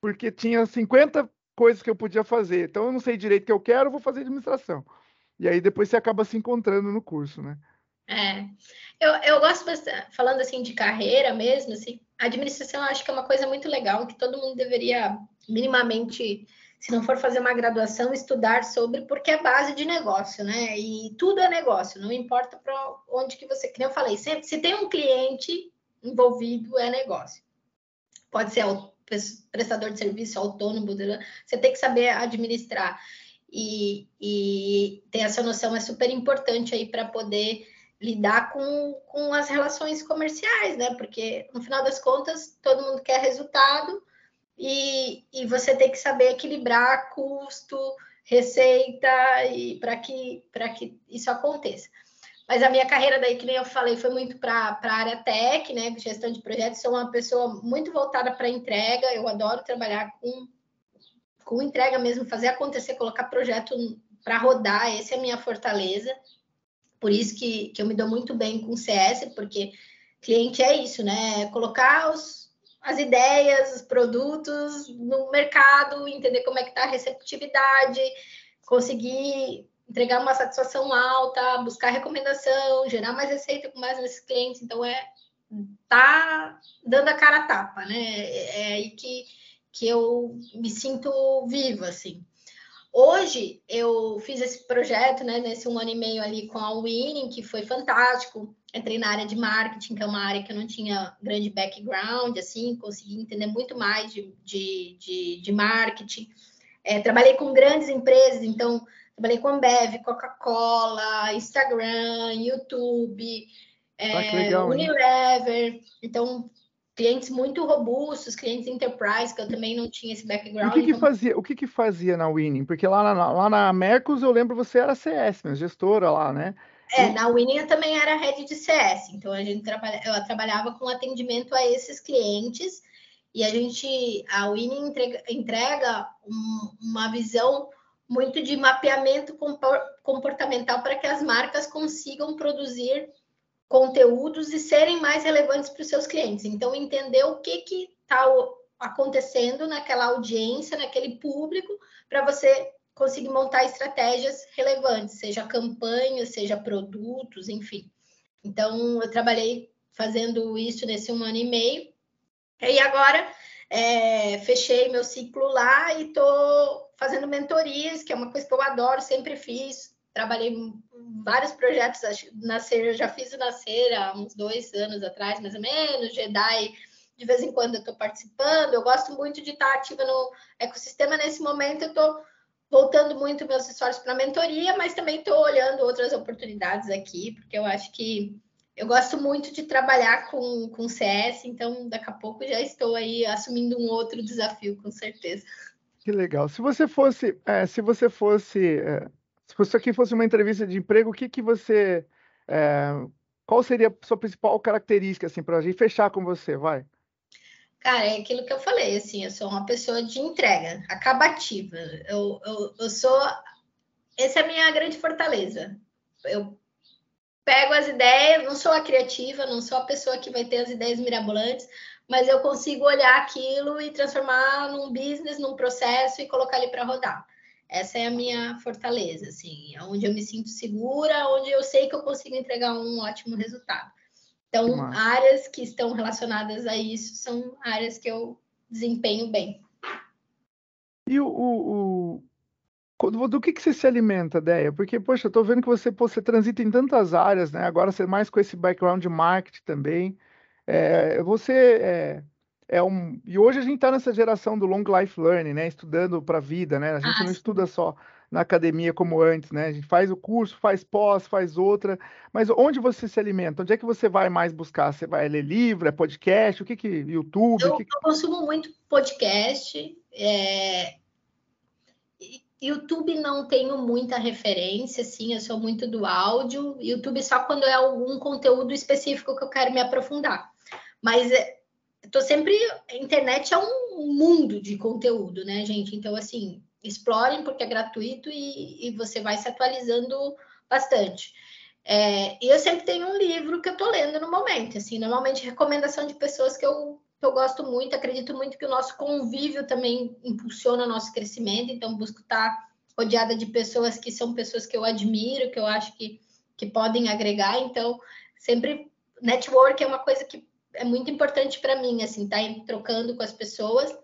[SPEAKER 1] porque tinha 50 coisas que eu podia fazer. Então eu não sei direito o que eu quero, vou fazer administração. E aí depois você acaba se encontrando no curso, né?
[SPEAKER 2] É. Eu, eu gosto bastante, falando assim de carreira mesmo, assim, a administração eu acho que é uma coisa muito legal que todo mundo deveria minimamente, se não for fazer uma graduação, estudar sobre, porque é base de negócio, né? E tudo é negócio, não importa para onde que você, como eu falei, sempre, se tem um cliente envolvido, é negócio. Pode ser prestador de serviço, autônomo, você tem que saber administrar. E, e ter essa noção é super importante aí para poder lidar com, com as relações comerciais, né? Porque no final das contas todo mundo quer resultado e, e você tem que saber equilibrar custo, receita e para que para que isso aconteça. Mas a minha carreira daí, que nem eu falei, foi muito para a área tech, né? Gestão de projetos. Sou uma pessoa muito voltada para entrega. Eu adoro trabalhar com, com entrega mesmo, fazer acontecer, colocar projeto para rodar. Essa é a minha fortaleza. Por isso que, que eu me dou muito bem com CS, porque cliente é isso, né? Colocar os, as ideias, os produtos no mercado, entender como é que está a receptividade, conseguir entregar uma satisfação alta, buscar recomendação, gerar mais receita com mais nesses clientes. Então, é tá dando a cara a tapa, né? É, é aí que, que eu me sinto viva, assim. Hoje eu fiz esse projeto, né, nesse um ano e meio ali com a Winning, que foi fantástico. Entrei na área de marketing, que é uma área que eu não tinha grande background, assim, consegui entender muito mais de, de, de, de marketing. É, trabalhei com grandes empresas, então trabalhei com Ambev, Coca-Cola, Instagram, YouTube, é, ah, legal, Unilever. Hein? Então clientes muito robustos, clientes enterprise, que eu também não tinha esse background.
[SPEAKER 1] O que, que então... fazia, o que, que fazia na Winning? Porque lá na, lá na Mercos eu lembro você era CS, gestora lá, né?
[SPEAKER 2] É, na Winning eu também era head de CS, então a gente trabalha, eu trabalhava com atendimento a esses clientes e a gente, a Winning entrega, entrega um, uma visão muito de mapeamento comportamental para que as marcas consigam produzir conteúdos e serem mais relevantes para os seus clientes. Então, entender o que está acontecendo naquela audiência, naquele público, para você conseguir montar estratégias relevantes, seja campanhas, seja produtos, enfim. Então, eu trabalhei fazendo isso nesse um ano e meio. E agora, é, fechei meu ciclo lá e estou fazendo mentorias, que é uma coisa que eu adoro, sempre fiz. Trabalhei vários projetos, Nascer, já fiz o Nascer há uns dois anos atrás, mais ou menos, Jedi, de vez em quando eu estou participando, eu gosto muito de estar ativa no ecossistema, nesse momento eu estou voltando muito meus esforços para mentoria, mas também estou olhando outras oportunidades aqui, porque eu acho que eu gosto muito de trabalhar com, com CS, então daqui a pouco já estou aí assumindo um outro desafio, com certeza.
[SPEAKER 1] Que legal. Se você fosse, é, se você fosse é se isso aqui fosse uma entrevista de emprego, o que, que você. É, qual seria a sua principal característica, assim, para a gente fechar com você? Vai.
[SPEAKER 2] Cara, é aquilo que eu falei, assim, eu sou uma pessoa de entrega, acabativa. Eu, eu, eu sou. Essa é a minha grande fortaleza. Eu pego as ideias, não sou a criativa, não sou a pessoa que vai ter as ideias mirabolantes, mas eu consigo olhar aquilo e transformar num business, num processo e colocar ele para rodar. Essa é a minha fortaleza, assim, onde eu me sinto segura, onde eu sei que eu consigo entregar um ótimo resultado. Então, Nossa. áreas que estão relacionadas a isso são áreas que eu desempenho bem.
[SPEAKER 1] E o, o, o do que, que você se alimenta, Deia? Porque, poxa, eu tô vendo que você, pô, você transita em tantas áreas, né? Agora você mais com esse background de marketing também. É, você é, é um. E hoje a gente está nessa geração do long life learning, né? Estudando para a vida, né? A gente ah, não estuda só na academia como antes, né? A gente faz o curso, faz pós, faz outra. Mas onde você se alimenta? Onde é que você vai mais buscar? Você vai ler livro, é podcast? O que que YouTube?
[SPEAKER 2] Eu,
[SPEAKER 1] que...
[SPEAKER 2] eu consumo muito podcast. É... YouTube não tenho muita referência, assim, eu sou muito do áudio. YouTube só quando é algum conteúdo específico que eu quero me aprofundar. Mas é, tô sempre. A internet é um mundo de conteúdo, né, gente? Então, assim, explorem porque é gratuito e, e você vai se atualizando bastante. É, e eu sempre tenho um livro que eu tô lendo no momento, assim, normalmente recomendação de pessoas que eu eu gosto muito, acredito muito que o nosso convívio também impulsiona o nosso crescimento, então busco estar rodeada de pessoas que são pessoas que eu admiro, que eu acho que, que podem agregar, então sempre network é uma coisa que é muito importante para mim, assim, tá trocando com as pessoas.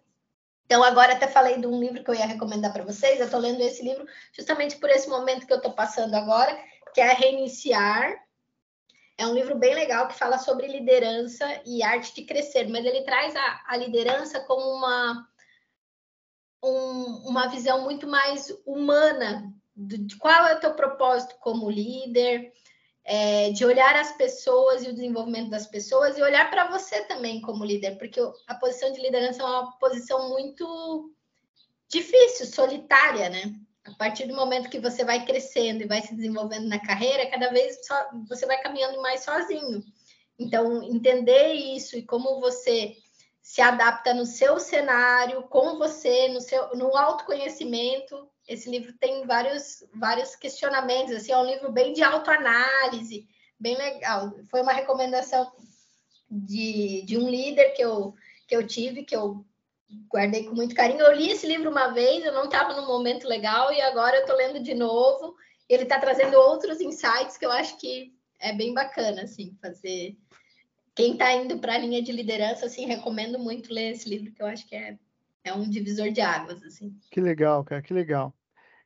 [SPEAKER 2] Então, agora até falei de um livro que eu ia recomendar para vocês, eu estou lendo esse livro justamente por esse momento que eu estou passando agora, que é Reiniciar, é um livro bem legal que fala sobre liderança e arte de crescer, mas ele traz a, a liderança como uma, um, uma visão muito mais humana de, de qual é o teu propósito como líder, é, de olhar as pessoas e o desenvolvimento das pessoas e olhar para você também como líder, porque a posição de liderança é uma posição muito difícil, solitária, né? A partir do momento que você vai crescendo e vai se desenvolvendo na carreira, cada vez você vai caminhando mais sozinho. Então, entender isso e como você se adapta no seu cenário, com você, no seu no autoconhecimento. Esse livro tem vários vários questionamentos, assim, é um livro bem de autoanálise, bem legal. Foi uma recomendação de, de um líder que eu que eu tive, que eu guardei com muito carinho. Eu li esse livro uma vez, eu não estava num momento legal e agora eu estou lendo de novo. Ele está trazendo outros insights que eu acho que é bem bacana, assim, fazer. Quem está indo para a linha de liderança, assim, recomendo muito ler esse livro, que eu acho que é, é um divisor de águas, assim.
[SPEAKER 1] Que legal, cara, que legal.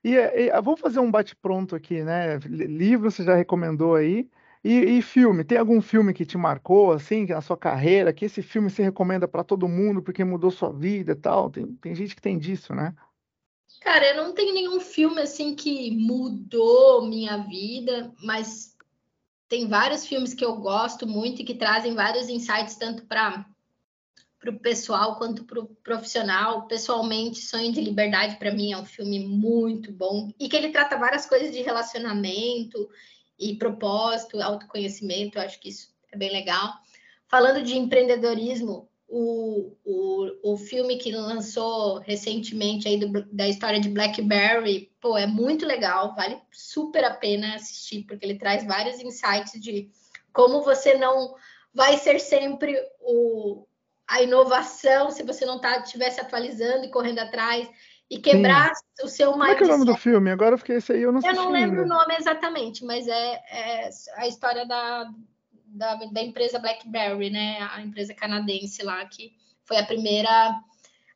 [SPEAKER 1] E, e vamos fazer um bate-pronto aqui, né? Livro você já recomendou aí. E, e, filme, tem algum filme que te marcou, assim, na sua carreira, que esse filme se recomenda para todo mundo porque mudou sua vida e tal? Tem, tem gente que tem disso, né?
[SPEAKER 2] Cara, eu não tenho nenhum filme, assim, que mudou minha vida, mas tem vários filmes que eu gosto muito e que trazem vários insights, tanto para o pessoal quanto para o profissional. Pessoalmente, Sonho de Liberdade, para mim, é um filme muito bom e que ele trata várias coisas de relacionamento e propósito, autoconhecimento, acho que isso é bem legal. Falando de empreendedorismo, o, o, o filme que lançou recentemente aí do, da história de BlackBerry, pô, é muito legal, vale super a pena assistir, porque ele traz vários insights de como você não vai ser sempre o, a inovação se você não tá, estiver se atualizando e correndo atrás e quebrar Sim. o seu
[SPEAKER 1] mindset. Como é que é o nome do filme? Agora eu fiquei esse aí, eu não.
[SPEAKER 2] Eu não lembro ainda. o nome exatamente, mas é, é a história da, da, da, empresa BlackBerry, né? A empresa canadense lá, que foi a primeira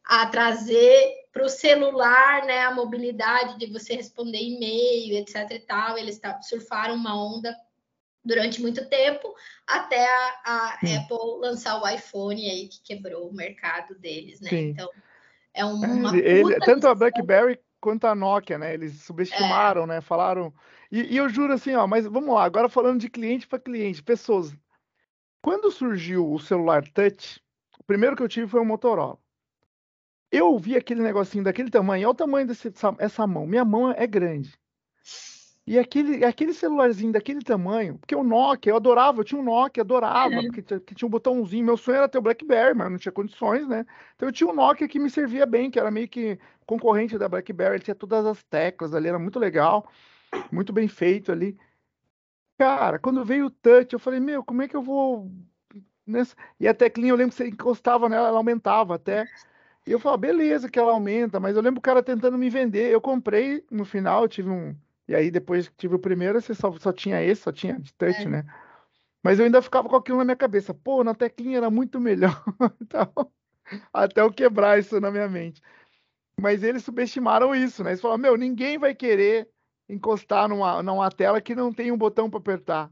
[SPEAKER 2] a trazer para o celular, né, a mobilidade de você responder e-mail, etc e tal. Eles surfaram uma onda durante muito tempo, até a, a Apple lançar o iPhone aí, que quebrou o mercado deles, né? Sim. Então é uma
[SPEAKER 1] ele, tanto a BlackBerry quanto a Nokia, né? Eles subestimaram, é. né? Falaram. E, e, eu juro assim, ó, mas vamos lá, agora falando de cliente para cliente, pessoas. Quando surgiu o celular touch, o primeiro que eu tive foi o Motorola. Eu vi aquele negocinho daquele tamanho, olha o tamanho dessa essa mão. Minha mão é grande. E aquele, aquele celularzinho daquele tamanho, porque o Nokia, eu adorava, eu tinha um Nokia, adorava, porque tinha, tinha um botãozinho. Meu sonho era ter o BlackBerry, mas não tinha condições, né? Então eu tinha um Nokia que me servia bem, que era meio que concorrente da BlackBerry, ele tinha todas as teclas ali, era muito legal, muito bem feito ali. Cara, quando veio o touch, eu falei, meu, como é que eu vou. Nessa... E a teclinha, eu lembro que você encostava nela, ela aumentava até. E eu falei, beleza que ela aumenta, mas eu lembro o cara tentando me vender. Eu comprei, no final, eu tive um e aí, depois que tive o primeiro, você só, só tinha esse, só tinha de touch, é. né? Mas eu ainda ficava com aquilo na minha cabeça. Pô, na teclinha era muito melhor. então, até eu quebrar isso na minha mente. Mas eles subestimaram isso, né? Eles falaram, meu, ninguém vai querer encostar numa, numa tela que não tem um botão para apertar.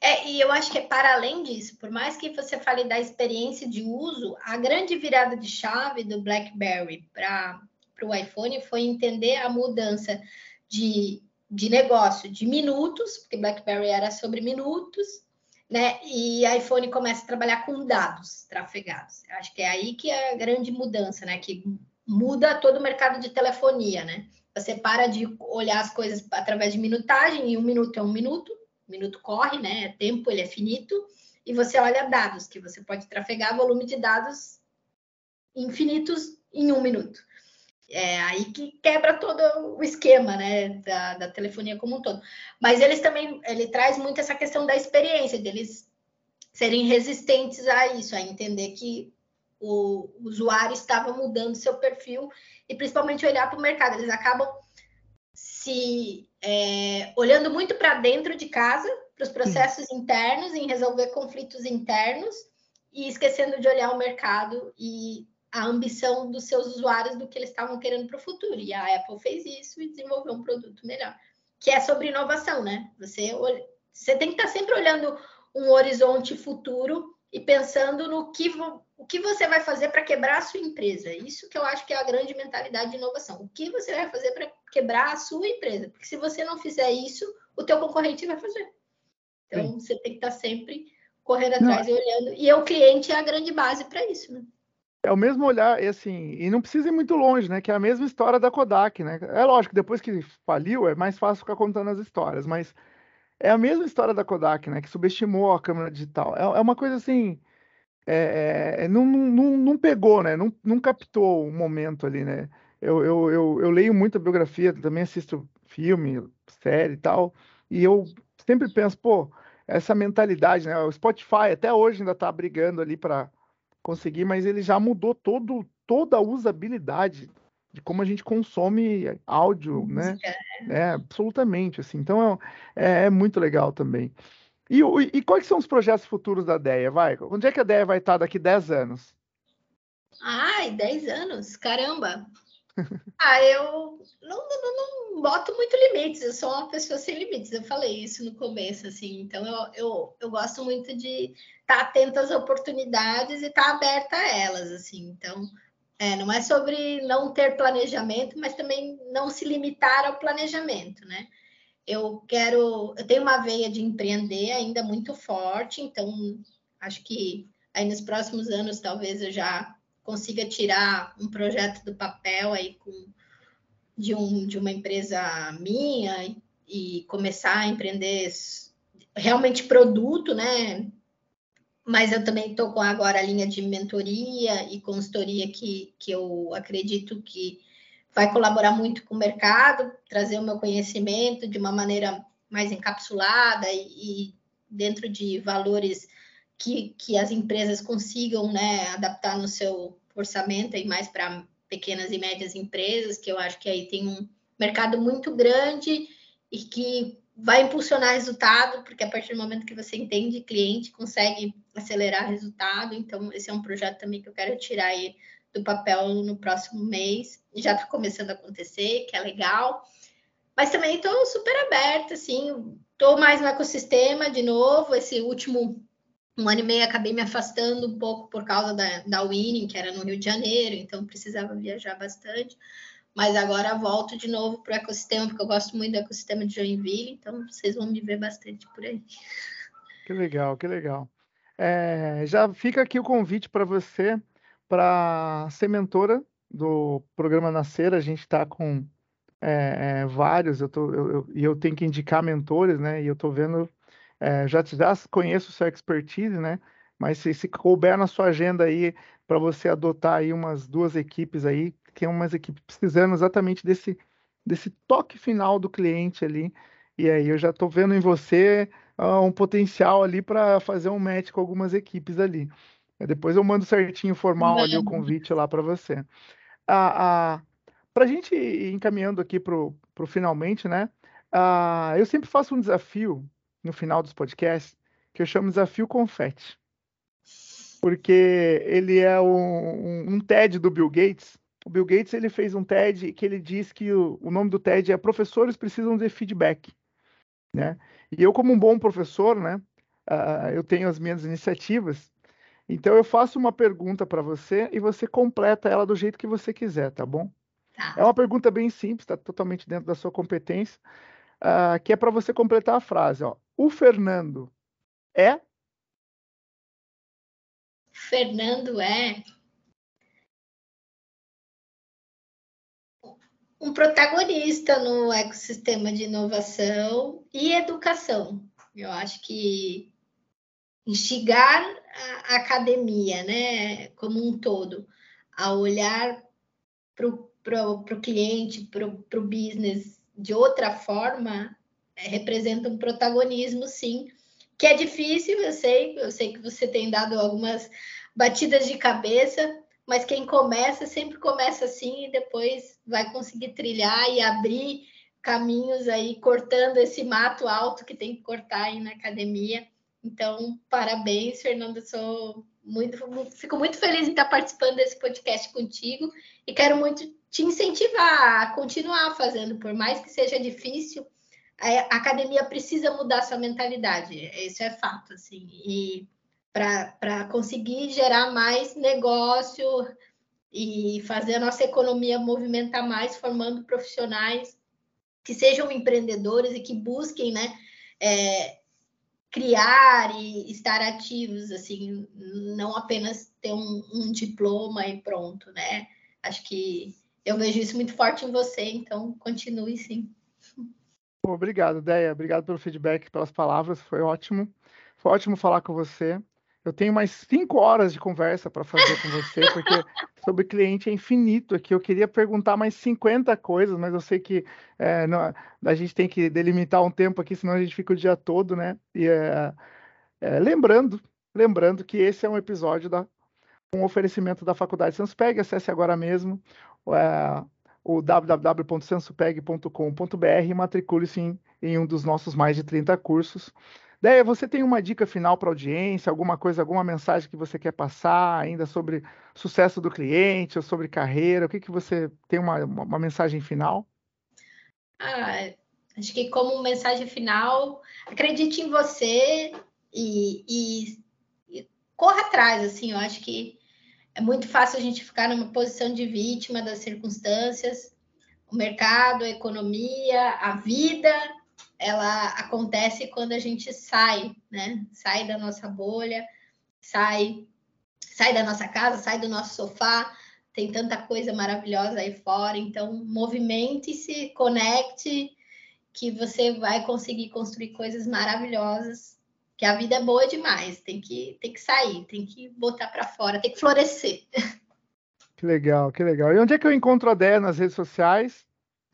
[SPEAKER 2] É, e eu acho que é para além disso, por mais que você fale da experiência de uso, a grande virada de chave do BlackBerry para o iPhone foi entender a mudança de, de negócio de minutos, porque BlackBerry era sobre minutos, né? E iPhone começa a trabalhar com dados trafegados. Acho que é aí que é a grande mudança, né? Que muda todo o mercado de telefonia, né? Você para de olhar as coisas através de minutagem, e um minuto é um minuto, um minuto corre, né? É tempo, ele é finito, e você olha dados, que você pode trafegar volume de dados infinitos em um minuto. É aí que quebra todo o esquema, né, da, da telefonia como um todo. Mas eles também, ele traz muito essa questão da experiência, deles serem resistentes a isso, a entender que o usuário estava mudando seu perfil e principalmente olhar para o mercado. Eles acabam se é, olhando muito para dentro de casa, para os processos internos, em resolver conflitos internos e esquecendo de olhar o mercado e a ambição dos seus usuários do que eles estavam querendo para o futuro. E a Apple fez isso e desenvolveu um produto melhor, que é sobre inovação, né? Você, você tem que estar sempre olhando um horizonte futuro e pensando no que, o que você vai fazer para quebrar a sua empresa. Isso que eu acho que é a grande mentalidade de inovação. O que você vai fazer para quebrar a sua empresa? Porque se você não fizer isso, o teu concorrente vai fazer. Então, Sim. você tem que estar sempre correndo atrás não. e olhando. E o cliente é a grande base para isso, né?
[SPEAKER 1] É o mesmo olhar, e assim, e não precisa ir muito longe, né? Que é a mesma história da Kodak, né? É lógico, depois que faliu, é mais fácil ficar contando as histórias, mas é a mesma história da Kodak, né? Que subestimou a câmera digital. É, é uma coisa assim. É, é, não, não, não pegou, né? Não, não captou o momento ali, né? Eu, eu, eu, eu leio muita biografia, também assisto filme, série e tal, e eu sempre penso, pô, essa mentalidade, né? O Spotify até hoje ainda tá brigando ali para conseguir, mas ele já mudou todo, toda a usabilidade de como a gente consome áudio, né? É. é, absolutamente, assim. Então é, é muito legal também. E, e, quais são os projetos futuros da DEA? Vai? Onde é que a DEA vai estar daqui 10 anos?
[SPEAKER 2] Ai, 10 anos? Caramba! ah, eu não, não, não, boto muito limites, eu sou uma pessoa sem limites, eu falei isso no começo, assim, então eu, eu, eu gosto muito de estar tá atenta às oportunidades e estar tá aberta a elas, assim, então é, não é sobre não ter planejamento, mas também não se limitar ao planejamento, né? Eu quero, eu tenho uma veia de empreender ainda muito forte, então acho que aí nos próximos anos talvez eu já consiga tirar um projeto do papel aí com de, um, de uma empresa minha e, e começar a empreender realmente produto, né? Mas eu também estou com agora a linha de mentoria e consultoria que, que eu acredito que vai colaborar muito com o mercado, trazer o meu conhecimento de uma maneira mais encapsulada e, e dentro de valores que, que as empresas consigam né, adaptar no seu orçamento e mais para pequenas e médias empresas, que eu acho que aí tem um mercado muito grande e que vai impulsionar resultado, porque a partir do momento que você entende cliente, consegue acelerar resultado. Então, esse é um projeto também que eu quero tirar aí do papel no próximo mês. Já está começando a acontecer, que é legal. Mas também estou super aberta, assim, estou mais no ecossistema de novo. Esse último um ano e meio acabei me afastando um pouco por causa da, da Winning, que era no Rio de Janeiro, então precisava viajar bastante. Mas agora volto de novo para o ecossistema, porque eu gosto muito do ecossistema de Joinville, então vocês vão me ver bastante por aí.
[SPEAKER 1] Que legal, que legal. É, já fica aqui o convite para você para ser mentora do programa Nascer. A gente está com é, é, vários, eu tô, eu, eu, e eu tenho que indicar mentores, né? E eu estou vendo, é, já, já conheço seu expertise, né? Mas se, se couber na sua agenda aí para você adotar aí umas duas equipes aí, que umas equipes precisando exatamente desse, desse toque final do cliente ali. E aí eu já estou vendo em você uh, um potencial ali para fazer um match com algumas equipes ali. Depois eu mando certinho formal ali o convite lá para você. Ah, ah, para a gente ir encaminhando aqui para o finalmente, né? Ah, eu sempre faço um desafio no final dos podcasts que eu chamo desafio confete. Porque ele é um, um, um TED do Bill Gates, o Bill Gates ele fez um TED que ele diz que o, o nome do TED é Professores Precisam de Feedback. Né? E eu, como um bom professor, né, uh, eu tenho as minhas iniciativas, então eu faço uma pergunta para você e você completa ela do jeito que você quiser, tá bom? Tá. É uma pergunta bem simples, está totalmente dentro da sua competência, uh, que é para você completar a frase. Ó. O Fernando é?
[SPEAKER 2] Fernando é um protagonista no ecossistema de inovação e educação. Eu acho que instigar a academia, né, como um todo, a olhar para o cliente, para o business de outra forma, é, representa um protagonismo, sim, que é difícil, eu sei, eu sei que você tem dado algumas batidas de cabeça, mas quem começa sempre começa assim e depois vai conseguir trilhar e abrir caminhos aí, cortando esse mato alto que tem que cortar aí na academia. Então, parabéns, Fernanda. Sou muito, fico muito feliz em estar participando desse podcast contigo e quero muito te incentivar a continuar fazendo, por mais que seja difícil. A academia precisa mudar sua mentalidade, isso é fato, assim. E para conseguir gerar mais negócio e fazer a nossa economia movimentar mais, formando profissionais que sejam empreendedores e que busquem, né, é, criar e estar ativos, assim, não apenas ter um, um, diploma e pronto, né? Acho que eu vejo isso muito forte em você, então continue sim.
[SPEAKER 1] Obrigado, Deia. Obrigado pelo feedback, pelas palavras, foi ótimo. Foi ótimo falar com você. Eu tenho mais cinco horas de conversa para fazer com você, porque sobre cliente é infinito aqui. Eu queria perguntar mais 50 coisas, mas eu sei que é, não, a gente tem que delimitar um tempo aqui, senão a gente fica o dia todo, né? E é, é, lembrando, lembrando que esse é um episódio da um oferecimento da Faculdade Sanspeg. Acesse agora mesmo é, o www.sensupeg.com.br e matricule-se em, em um dos nossos mais de 30 cursos. Deia, você tem uma dica final para a audiência, alguma coisa, alguma mensagem que você quer passar ainda sobre sucesso do cliente ou sobre carreira? O que, que você tem uma, uma mensagem final?
[SPEAKER 2] Ah, acho que como mensagem final, acredite em você e, e, e corra atrás, assim, eu acho que é muito fácil a gente ficar numa posição de vítima das circunstâncias, o mercado, a economia, a vida ela acontece quando a gente sai, né? Sai da nossa bolha, sai, sai da nossa casa, sai do nosso sofá. Tem tanta coisa maravilhosa aí fora. Então, movimente-se, conecte, que você vai conseguir construir coisas maravilhosas. Que a vida é boa demais. Tem que, tem que sair, tem que botar para fora, tem que florescer.
[SPEAKER 1] Que legal, que legal. E onde é que eu encontro a Déia nas redes sociais?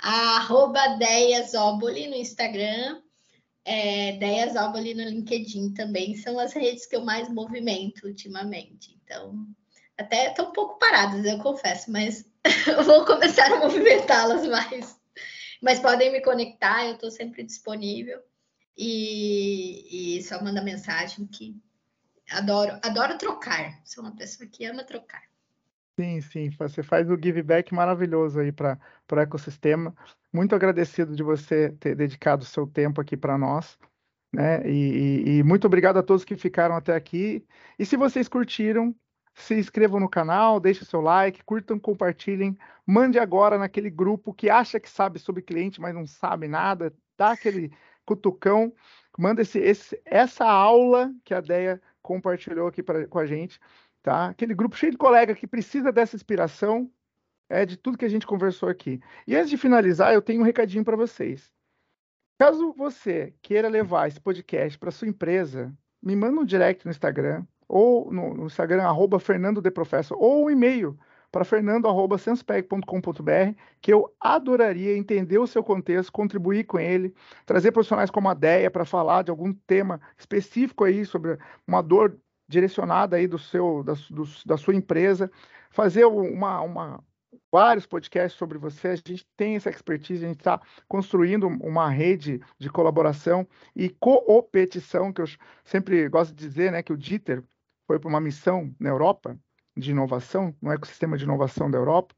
[SPEAKER 2] Arroba Deiazoboli no Instagram, é, no LinkedIn também, são as redes que eu mais movimento ultimamente. Então, até estou um pouco paradas, eu confesso, mas eu vou começar a movimentá-las mais. Mas podem me conectar, eu estou sempre disponível. E, e só manda mensagem que adoro, adoro trocar. Sou uma pessoa que ama trocar.
[SPEAKER 1] Sim, sim, você faz o give back maravilhoso aí para o ecossistema. Muito agradecido de você ter dedicado o seu tempo aqui para nós. Né? E, e, e, muito obrigado a todos que ficaram até aqui. E se vocês curtiram, se inscrevam no canal, deixem seu like, curtam, compartilhem, mande agora naquele grupo que acha que sabe sobre cliente, mas não sabe nada, dá aquele cutucão, manda esse, esse, essa aula que a Deia compartilhou aqui pra, com a gente tá? Aquele grupo cheio de colega que precisa dessa inspiração, é de tudo que a gente conversou aqui. E antes de finalizar, eu tenho um recadinho para vocês. Caso você queira levar esse podcast para sua empresa, me manda um direct no Instagram ou no, no Instagram arroba Fernando de Professor ou um e-mail para fernando@senspeg.com.br, que eu adoraria entender o seu contexto, contribuir com ele, trazer profissionais como a Deia para falar de algum tema específico aí sobre uma dor direcionada aí do seu, da, do, da sua empresa, fazer uma, uma, vários podcasts sobre você. A gente tem essa expertise, a gente está construindo uma rede de colaboração e coopetição, que eu sempre gosto de dizer, né, que o Dieter foi para uma missão na Europa de inovação, no ecossistema de inovação da Europa,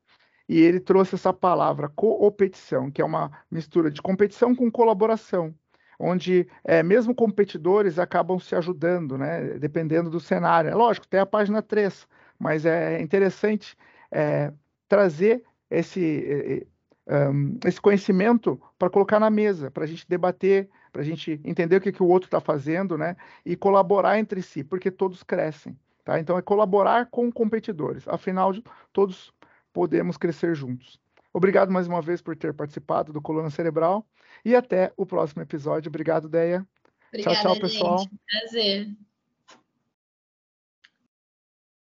[SPEAKER 1] e ele trouxe essa palavra coopetição, que é uma mistura de competição com colaboração onde é, mesmo competidores acabam se ajudando, né? Dependendo do cenário. É lógico, tem a página 3, mas é interessante é, trazer esse, um, esse conhecimento para colocar na mesa, para a gente debater, para a gente entender o que, que o outro está fazendo, né? E colaborar entre si, porque todos crescem. Tá? Então, é colaborar com competidores. Afinal, todos podemos crescer juntos. Obrigado mais uma vez por ter participado do Coluna Cerebral e até o próximo episódio. Obrigado, Deia.
[SPEAKER 2] Obrigada, tchau, tchau, pessoal. Prazer.